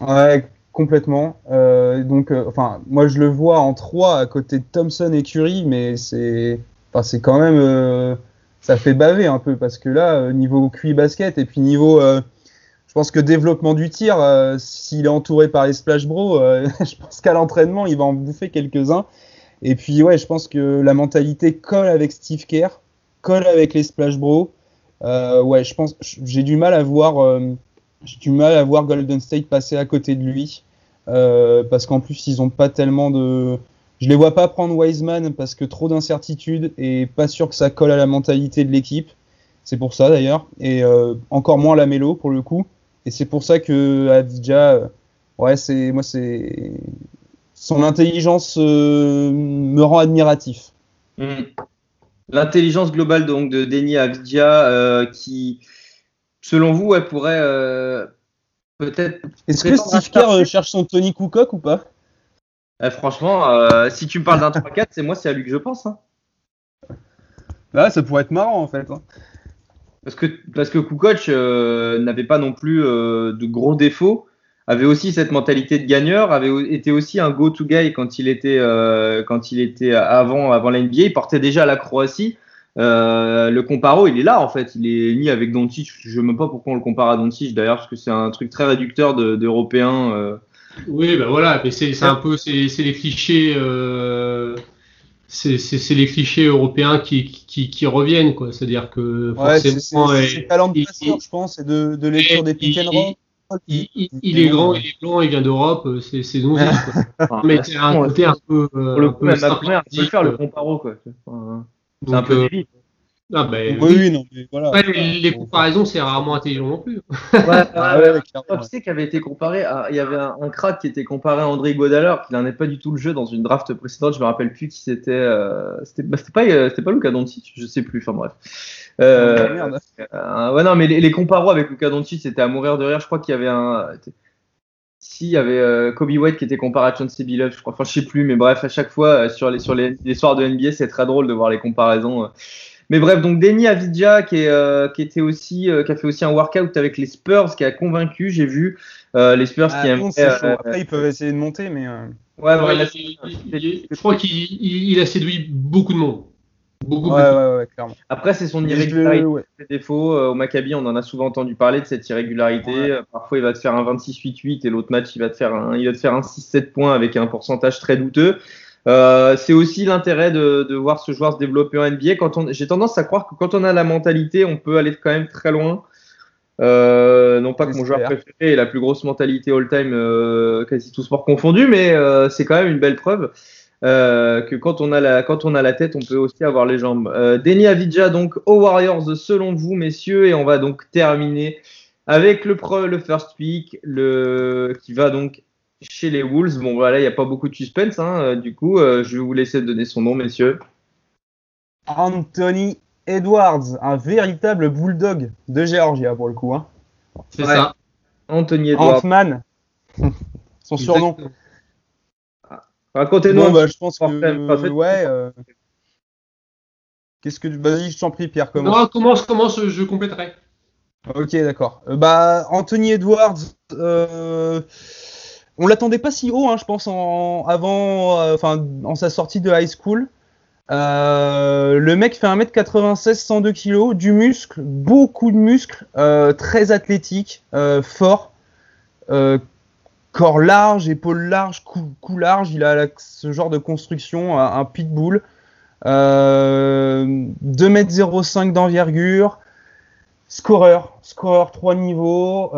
Ouais, complètement. Donc, enfin, moi je le vois en 3 à côté de Thompson et Curry, mais c'est, enfin, c'est quand même, ça fait baver un peu parce que là, niveau QI basket et puis niveau, je pense que développement du tir, euh, s'il est entouré par les Splash Bros, euh, [laughs] je pense qu'à l'entraînement il va en bouffer quelques-uns. Et puis ouais, je pense que la mentalité colle avec Steve Kerr, colle avec les Splash Bros. Euh, ouais, je pense, j'ai du mal à voir. j'ai du mal à voir Golden State passer à côté de lui. Parce qu'en plus, ils ont pas tellement de. Je les vois pas prendre Wiseman parce que trop d'incertitudes et pas sûr que ça colle à la mentalité de l'équipe. C'est pour ça d'ailleurs. Et encore moins la mélo pour le coup. Et c'est pour ça que Adija, euh, ouais, c'est moi c'est son intelligence euh, me rend admiratif. Mm. L'intelligence globale donc de Denis Avdia euh, qui, selon vous, ouais, pourrait euh, peut-être. Est-ce que Steve Kerr cherche son Tony Kukoc ou pas? Eh, franchement, euh, si tu me parles d'un 3-4, c'est moi, c'est à lui que je pense. hein. Là, ça pourrait être marrant en fait. hein. Parce que, parce que Kukoc euh, n'avait pas non plus euh, de gros défauts, avait aussi cette mentalité de gagneur, avait été aussi un go-to guy quand il était, euh, quand il était avant, avant la NBA. Il portait déjà la Croatie. Euh, le comparo, il est là en fait. Il est mis avec Doncic. Je ne sais même pas pourquoi on le compare à Doncic d'ailleurs, parce que c'est un truc très réducteur de- d'Européens. euh. Oui, ben voilà, mais c'est un peu, c'est c'est les clichés, euh, c'est c'est- c'est les clichés européens qui, qui, qui reviennent, quoi. C'est-à-dire que Ouais, c'est c'est- forcément, c'est talents de il- passeur, il- je pense, et de, de lecture des pick and roll. il, il- il est grand, il est blanc, il vient d'Europe, euh, c'est c'est non Enfin, [laughs] Mais c'est un côté un peu, Pour le euh, coup, un même peu ma première, tu peux sympathique, faire le comparo quoi. Enfin, C'est un donc, peu euh, Ah, ben, Oui, oui, non, mais voilà. Ouais, les, les comparaisons, c'est rarement intelligent non plus. Ouais, Ah ouais, ouais, clairement. Tu sais qu'il avait été comparé à, il y avait un, un crack qui était comparé à André Godaleur, qui n'en est pas du tout le jeu dans une draft précédente. Je me rappelle plus qui c'était. euh, c'était bah, c'était pas, euh, c'était pas Luka Doncic, je sais plus. Enfin bref. Euh, Ah, merde. euh, ouais non mais les, les comparos avec Luka Doncic c'était à mourir de rire. Je crois qu'il y avait un. Si, il y avait euh, Kobe White qui était comparé à Chauncey Billups, je crois. Enfin, je sais plus, mais bref, à chaque fois euh, sur les sur les, les soirs de NBA, c'est très drôle de voir les comparaisons. euh. Mais bref, donc Denny Avidja qui est euh, qui était aussi euh, qui a fait aussi un workout avec les Spurs, qui a convaincu, j'ai vu euh, les Spurs Ah, qui c'est chaud. Après, ils peuvent essayer de monter, mais. euh, ouais, Ouais, ouais, il a- là, il- il- je crois qu'il il- il a séduit beaucoup de monde. Beaucoup, Ouais, beaucoup. ouais, ouais, clairement. Après, c'est son irrégularité, ses défauts. Euh, au Maccabi, on en a souvent entendu parler de cette irrégularité. Ouais. Parfois, il va te faire un 26-8-8 et l'autre match, il va te faire un, il va te faire un 6-7 points avec un pourcentage très douteux. Euh, c'est aussi l'intérêt de, de voir ce joueur se développer en NBA. Quand on, j'ai tendance à croire que quand on a la mentalité, on peut aller quand même très loin. Euh, non pas que mon joueur préféré ait la plus grosse mentalité all-time, euh, quasi tout sport confondu, mais c'est quand même une belle preuve que quand on a la quand on a la tête, on peut aussi avoir les jambes. Euh, Denny Avidja donc aux Warriors selon vous messieurs et on va donc terminer avec le le first pick le qui va donc chez les Wolves. Bon voilà, il n'y a pas beaucoup de suspense hein, euh, du coup, euh, je vais vous laisser donner son nom messieurs. Anthony Edwards, un véritable bulldog de Géorgia pour le coup. Hein. C'est Ouais. ça. Anthony Edwards. Ant-Man, [laughs] son surnom. Racontez-nous. Bon, bah, je pense que. Fait- ouais. euh, Qu'est-ce que. Vas-y, je t'en prie, Pierre, comment Non, commence, commence, je compléterai. Ok, d'accord. Euh, bah, Anthony Edwards, euh, on l'attendait pas si haut, hein, je pense, en, avant, euh, enfin, en sa sortie de high school. Euh, le mec fait 1m96, 102 kg, du muscle, beaucoup de muscles, euh, très athlétique, euh, fort, euh, corps large, épaules larges, cou, cou large. Il a ce genre de construction, un, un pitbull. Euh, 2m05 d'envergure. Scoreur, scoreur 3 niveaux,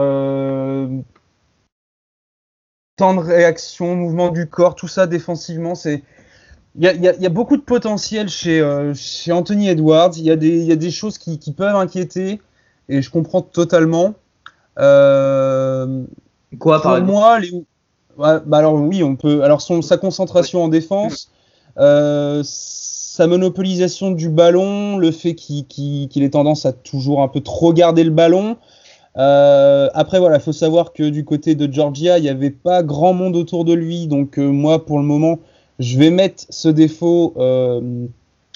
temps de réaction, mouvement du corps, tout ça défensivement, c'est il y y y a beaucoup de potentiel chez, euh, chez Anthony Edwards. Il y a des, il y a des choses qui, qui peuvent inquiéter et je comprends totalement. Euh, Quoi par pour exemple moi, les... bah alors oui, on peut. Alors son, sa concentration en défense, euh, sa monopolisation du ballon, le fait qu'il qu'il- qu'il ait tendance à toujours un peu trop garder le ballon. Euh, après voilà, il faut savoir que du côté de Georgia, il n'y avait pas grand monde autour de lui, donc euh, moi pour le moment, je vais mettre ce défaut, euh,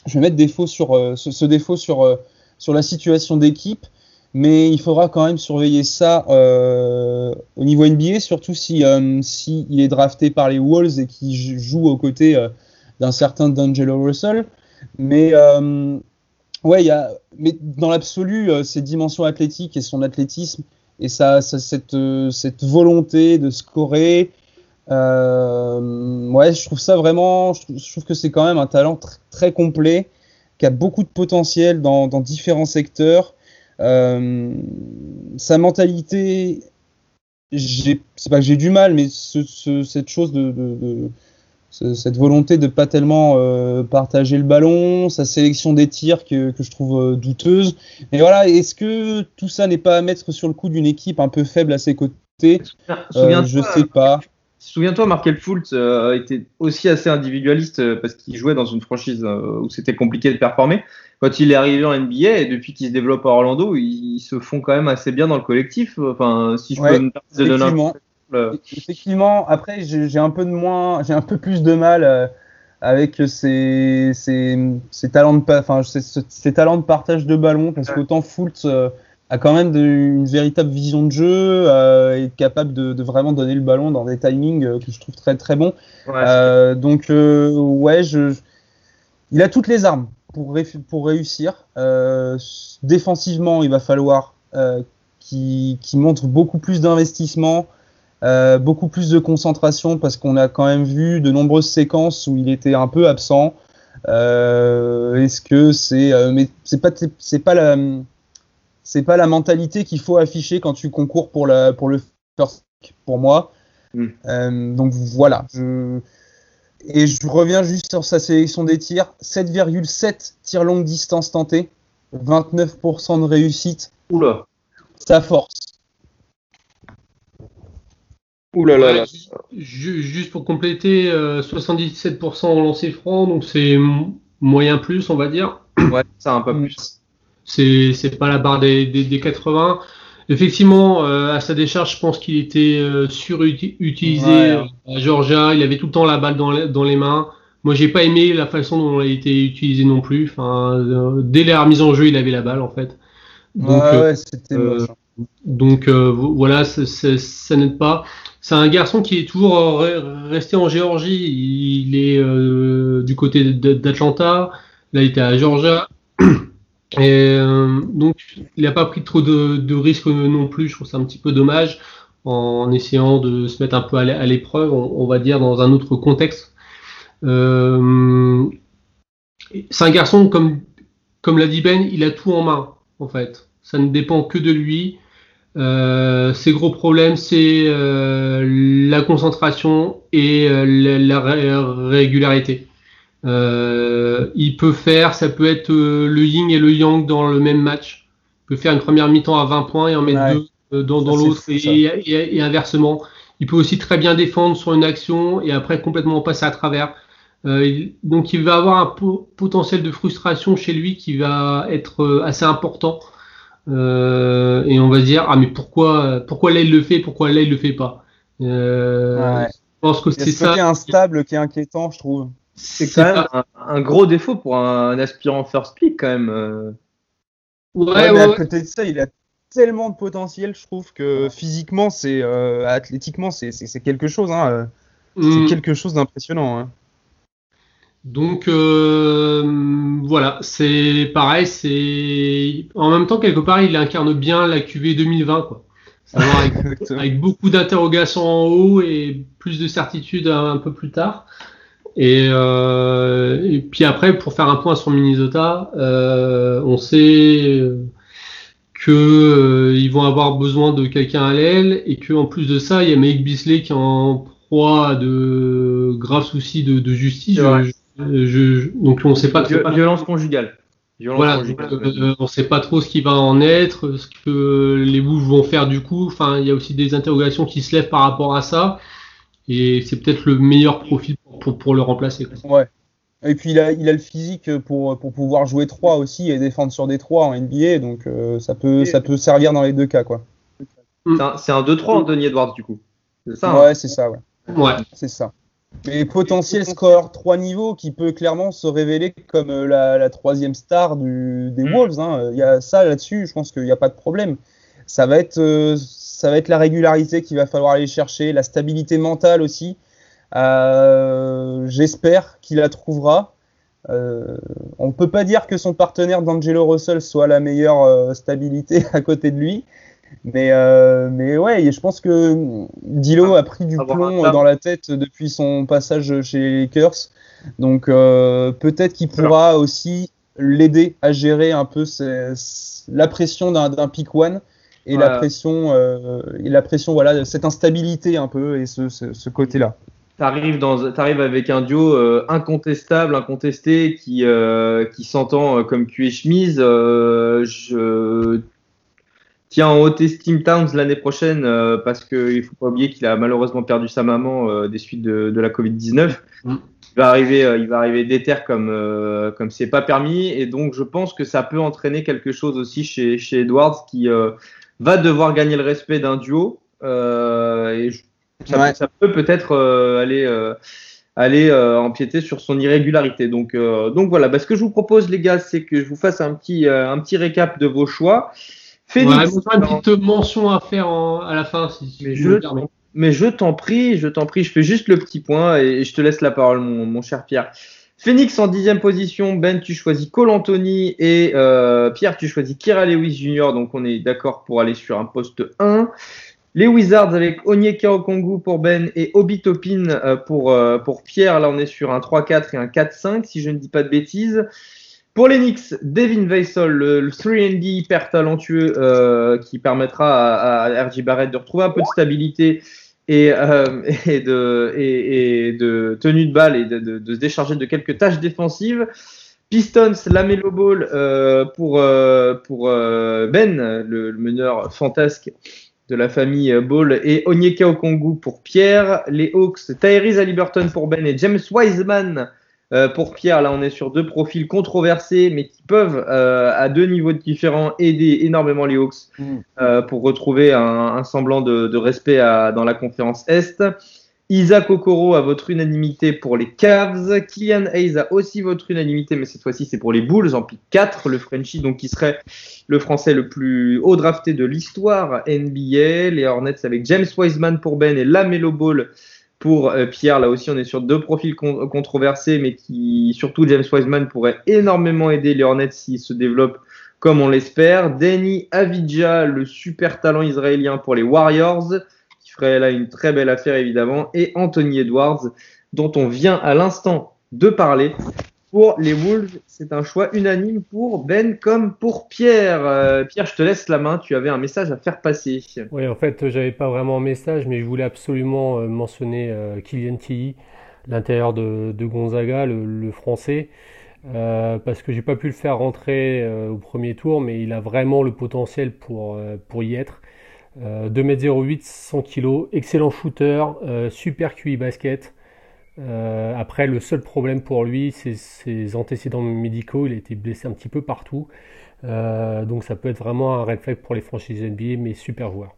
je vais mettre défaut sur ce, défaut sur sur la situation d'équipe mais il faudra quand même surveiller ça au niveau NBA, surtout si, si est drafté par les Wolves et qu'il joue aux côtés d'un certain D'Angelo Russell. Mais ouais, y a, mais dans l'absolu, euh, ses dimensions athlétiques et son athlétisme et ça, ça- cette, euh, cette volonté de scorer, euh, ouais, je trouve ça vraiment, je trouve, que c'est quand même un talent tr- très complet, qui a beaucoup de potentiel dans, dans différents secteurs. Euh, sa mentalité, c'est pas que j'ai du mal, mais ce- ce- cette chose de, de- de- ce- cette volonté de pas tellement euh, partager le ballon, sa sélection des tirs que, que je trouve euh, douteuse. Et voilà, est-ce que tout ça n'est pas à mettre sur le coup d'une équipe un peu faible à ses côtés? Euh, Souviens-toi, Je sais pas. Souviens-toi, Markel Fultz euh, était aussi assez individualiste euh, parce qu'il jouait dans une franchise euh, où c'était compliqué de performer. Quand il est arrivé en NBA et depuis qu'il se développe à Orlando, ils, ils se font quand même assez bien dans le collectif. Enfin, si je Ouais, peux me permettre de donner un Effectivement. exemple, Effectivement, après j'ai un peu de moins, j'ai un peu plus de mal euh, avec ces, ces, ces talents de, enfin ces, talents de partage de ballon parce qu'autant Fultz euh, a quand même de- une véritable vision de jeu, euh, est capable de, de vraiment donner le ballon dans des timings euh, que je trouve très très bons. ouais, Euh, donc euh, ouais, je, je- il a toutes les armes pour, ré- pour réussir. Euh, défensivement, il va falloir euh, qu'il qu'il montre beaucoup plus d'investissement, euh, beaucoup plus de concentration parce qu'on a quand même vu de nombreuses séquences où il était un peu absent. Euh, Est-ce que c'est euh, mais c'est pas c'est pas la c'est pas la mentalité qu'il faut afficher quand tu concours pour la pour le first pour moi. Mm. Euh, donc voilà. Je... Et je reviens juste sur sa sélection des tirs. 7,7 tirs longue distance tentés. 29% de réussite. Oula. Ça force. Oula là là. Ju- Juste pour compléter, euh, 77% en lancer franc, donc c'est moyen plus, on va dire. Ouais, ça un peu plus. C'est c'est pas la barre des, des, des 80. Effectivement, euh, à sa décharge, je pense qu'il était euh, surutilisé Ouais. euh, à Georgia. Il avait tout le temps la balle dans les, dans les mains. Moi, j'ai pas aimé la façon dont il a été utilisé non plus. Enfin, euh, dès la remise en jeu, il avait la balle en fait. Donc, ouais, euh, ouais, c'était euh, hein. donc euh, vo- voilà, ça n'aide pas. C'est un garçon qui est toujours euh, re- resté en Géorgie. Il est euh, du côté d'Atlanta. Là, il était à Georgia. Euh, donc, il n'a pas pris trop de, risques non plus. Je trouve ça un petit peu dommage en essayant de se mettre un peu à l'é- à l'épreuve, on, va dire, dans un autre contexte. C'est un garçon, comme, comme l'a dit Ben, il a tout en main, en fait. Ça ne dépend que de lui. Euh, ses gros problèmes, c'est euh, la concentration et euh, la, la ré- régularité. Euh, il peut faire, ça peut être euh, le yin et le yang dans le même match. Il peut faire une première mi-temps à 20 points et en mettre Ouais. deux euh, dans, l'autre et, ça. et- et inversement. Il peut aussi très bien défendre sur une action et après complètement passer à travers. Euh, il- donc il va avoir un po- potentiel de frustration chez lui qui va être euh, assez important. Euh, et on va se dire ah mais pourquoi pourquoi là il le fait pourquoi là il le fait pas? Euh, Ouais. Je pense que c'est ce côté ça. instable qui est inquiétant, je trouve. C'est quand même un, un gros défaut pour un, aspirant first pick quand même. euh. Ouais, Ouais, mais à ouais. côté de ça, il a tellement de potentiel, je trouve que physiquement, c'est euh, athlétiquement, c'est quelque chose. Hein, Hmm. C'est quelque chose d'impressionnant. Hein. Donc euh, voilà, c'est pareil, c'est en même temps quelque part il incarne bien la QV 2020 quoi. Avec, [laughs] avec beaucoup d'interrogations en haut et plus de certitude un, un peu plus tard. Et, euh, et puis après pour faire un point sur Minnesota, euh, on sait que euh, ils vont avoir besoin de quelqu'un à l'aile et que en plus de ça il y a Mike Bisley qui est en proie à de graves soucis de, de justice. Je- je- je- donc on sait pas trop. Vi- Violence conjugale. Violence Voilà, conjugale. euh, on sait pas trop ce qui va en être, ce que les Wolves vont faire du coup. Enfin, il y a aussi des interrogations qui se lèvent par rapport à ça. Et c'est peut-être le meilleur profil pour, pour, pour le remplacer. quoi. Ouais. Et puis il a, il a le physique pour, pour pouvoir jouer 3 aussi et défendre sur des 3 en NBA, donc euh, ça, peut, ça peut servir dans les deux cas. quoi. C'est un, un 2-3 Anthony Edwards du coup. C'est ça. hein Ouais, c'est ça, ouais. Ouais. C'est ça. Et potentiel score 3 niveaux qui peut clairement se révéler comme euh, la, la troisième star du, des Mm. Wolves. hein. Il y a ça là-dessus, je pense qu'il n'y a pas de problème. Ça va, être, euh, ça va être la régularité qu'il va falloir aller chercher, la stabilité mentale aussi. Euh, J'espère qu'il la trouvera. Euh, on ne peut pas dire que son partenaire d'Angelo Russell soit la meilleure stabilité [laughs] à côté de lui. Mais, euh, mais ouais, je pense que Dilo a pris du plomb dans la tête depuis son passage chez les Lakers. Donc euh, peut-être qu'il pourra aussi l'aider à gérer un peu la pression d'un pick one et la pression, euh, et la pression, voilà, cette instabilité un peu et ce, ce, ce côté-là. T'arrives dans, t'arrives avec un duo euh, incontestable, incontesté, qui, euh, qui s'entend comme cul et chemise. Euh, je tiens en haute estime Towns l'année prochaine euh, parce qu'il faut pas oublier qu'il a malheureusement perdu sa maman euh, des suites de, de la Covid-19. Mm. Il va arriver, euh, il va arriver déter comme euh, comme c'est pas permis et donc je pense que ça peut entraîner quelque chose aussi chez chez Edwards qui euh, va devoir gagner le respect d'un duo euh, et je- ça, Ouais. ça peut peut-être euh, aller euh, aller euh, empiéter sur son irrégularité. Donc euh, donc voilà. Bah, ce que je vous propose les gars, c'est que je vous fasse un petit euh, un petit récap de vos choix. Ouais, Phoenix, moi, j'aurais une petite mention à faire en- à la fin, si, si mais je me le permets. mais je t'en prie, je t'en prie, je fais juste le petit point et je te laisse la parole, mon, mon cher Pierre. Phoenix en dixième position, Ben, tu choisis Cole Anthony et euh, Pierre, tu choisis Kira Lewis Jr. Donc on est d'accord pour aller sur un poste 1. Les Wizards avec Onyeka Okongu pour Ben et Obi Topin euh, pour, euh, pour Pierre. Là, on est sur un 3-4 et un 4-5, si je ne dis pas de bêtises. Pour les Knicks, Devin Vassell, le, le 3D hyper talentueux euh, qui permettra à, à RJ Barrett de retrouver un peu de stabilité et, euh, de, tenue de balle et de, se décharger de quelques tâches défensives. Pistons, Lamelo Ball euh, pour, Ben, le, meneur fantasque de la famille Ball, et Onyeka Okongu pour Pierre. Les Hawks, Tyrese Halliburton pour Ben et James Wiseman euh, pour Pierre. Là, on est sur deux profils controversés, mais qui peuvent, euh, à deux niveaux différents, aider énormément les Hawks Mm. euh, pour retrouver un, un semblant de, de respect à- dans la conférence Est. Isaac Okoro a votre unanimité pour les Cavs. Kylian Hayes a aussi votre unanimité, mais cette fois-ci c'est pour les Bulls en pick 4, le Frenchie, donc qui serait le Français le plus haut drafté de l'histoire NBA. Les Hornets avec James Wiseman pour Ben et Lamelo Ball pour euh, Pierre. Là aussi, on est sur deux profils con- controversés, mais qui, surtout James Wiseman, pourrait énormément aider les Hornets s'ils se développent comme on l'espère. Danny Avidja, le super talent israélien pour les Warriors, qui ferait là une très belle affaire évidemment. Et Anthony Edwards, dont on vient à l'instant de parler. Pour les Wolves, c'est un choix unanime pour Ben comme pour Pierre. Euh, Pierre, je te laisse la main, tu avais un message à faire passer. Oui, en fait, j'avais pas vraiment un message, mais je voulais absolument euh, mentionner euh, Kylian Tilly, l'intérieur de, Gonzaga, le, français, parce que j'ai pas pu le faire rentrer au premier tour, mais il a vraiment le potentiel pour, pour y être. Euh, 2m08, 100 kg, excellent shooter, super QI basket. Euh, après, le seul problème pour lui, c'est ses antécédents médicaux. Il a été blessé un petit peu partout. Euh, donc ça peut être vraiment un red flag pour les franchises NBA, mais super joueur.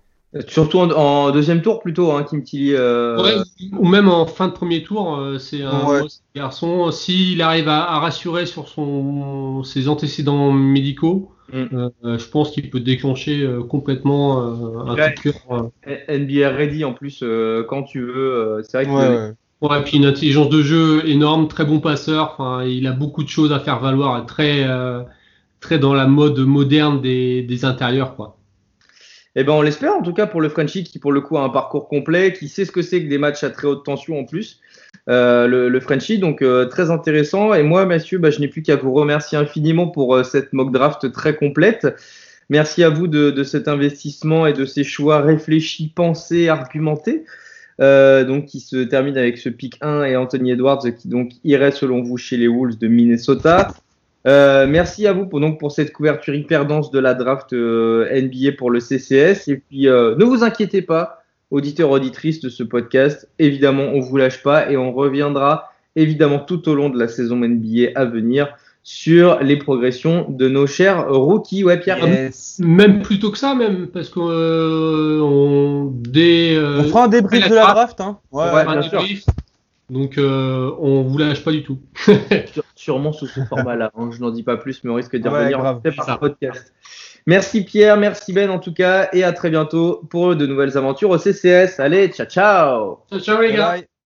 Surtout en, en deuxième tour plutôt, hein, Kim Tilly. euh, Ouais, ou même en fin de premier tour, euh, c'est un Ouais. garçon. S'il arrive à, à rassurer sur son, ses antécédents médicaux, Mm. euh, je pense qu'il peut déclencher euh, complètement euh, un Ouais. coup de cœur. euh. NBA ready en plus euh, quand tu veux. euh, c'est vrai que Ouais, puis une intelligence de jeu énorme, très bon passeur. Enfin, il a beaucoup de choses à faire valoir, très, euh, très dans la mode moderne des, des intérieurs, quoi. Eh ben, on l'espère en tout cas pour le Frenchie qui pour le coup a un parcours complet, qui sait ce que c'est que des matchs à très haute tension en plus. Euh, le, Frenchie, donc euh, très intéressant. Et moi, messieurs, bah, je n'ai plus qu'à vous remercier infiniment pour cette mock draft très complète. Merci à vous de, de cet investissement et de ces choix réfléchis, pensés, argumentés. Euh, donc qui se termine avec ce pick 1 et Anthony Edwards qui donc irait selon vous chez les Wolves de Minnesota. Euh, merci à vous pour, donc, pour cette couverture hyper dense de la draft euh, NBA pour le CCS. Et puis, euh, ne vous inquiétez pas, auditeurs, auditrices de ce podcast. Évidemment, on vous lâche pas et on reviendra évidemment tout au long de la saison NBA à venir sur les progressions de nos chers rookies. Ouais, Pierre. Yes. Même plutôt que ça, même, parce qu'on on, dès, euh, On fera un débrief de la draft. hein. Ouais, Ouais. un bien sûr. débrief. Donc, euh, on vous lâche pas du tout. [laughs] Sûrement sous ce format-là. hein. Je n'en dis pas plus, mais on risque d'y Ouais, revenir après par podcast. Merci Pierre, merci Ben en tout cas, et à très bientôt pour de nouvelles aventures au CCS. Allez, ciao ciao Ciao, ciao les gars. Bye.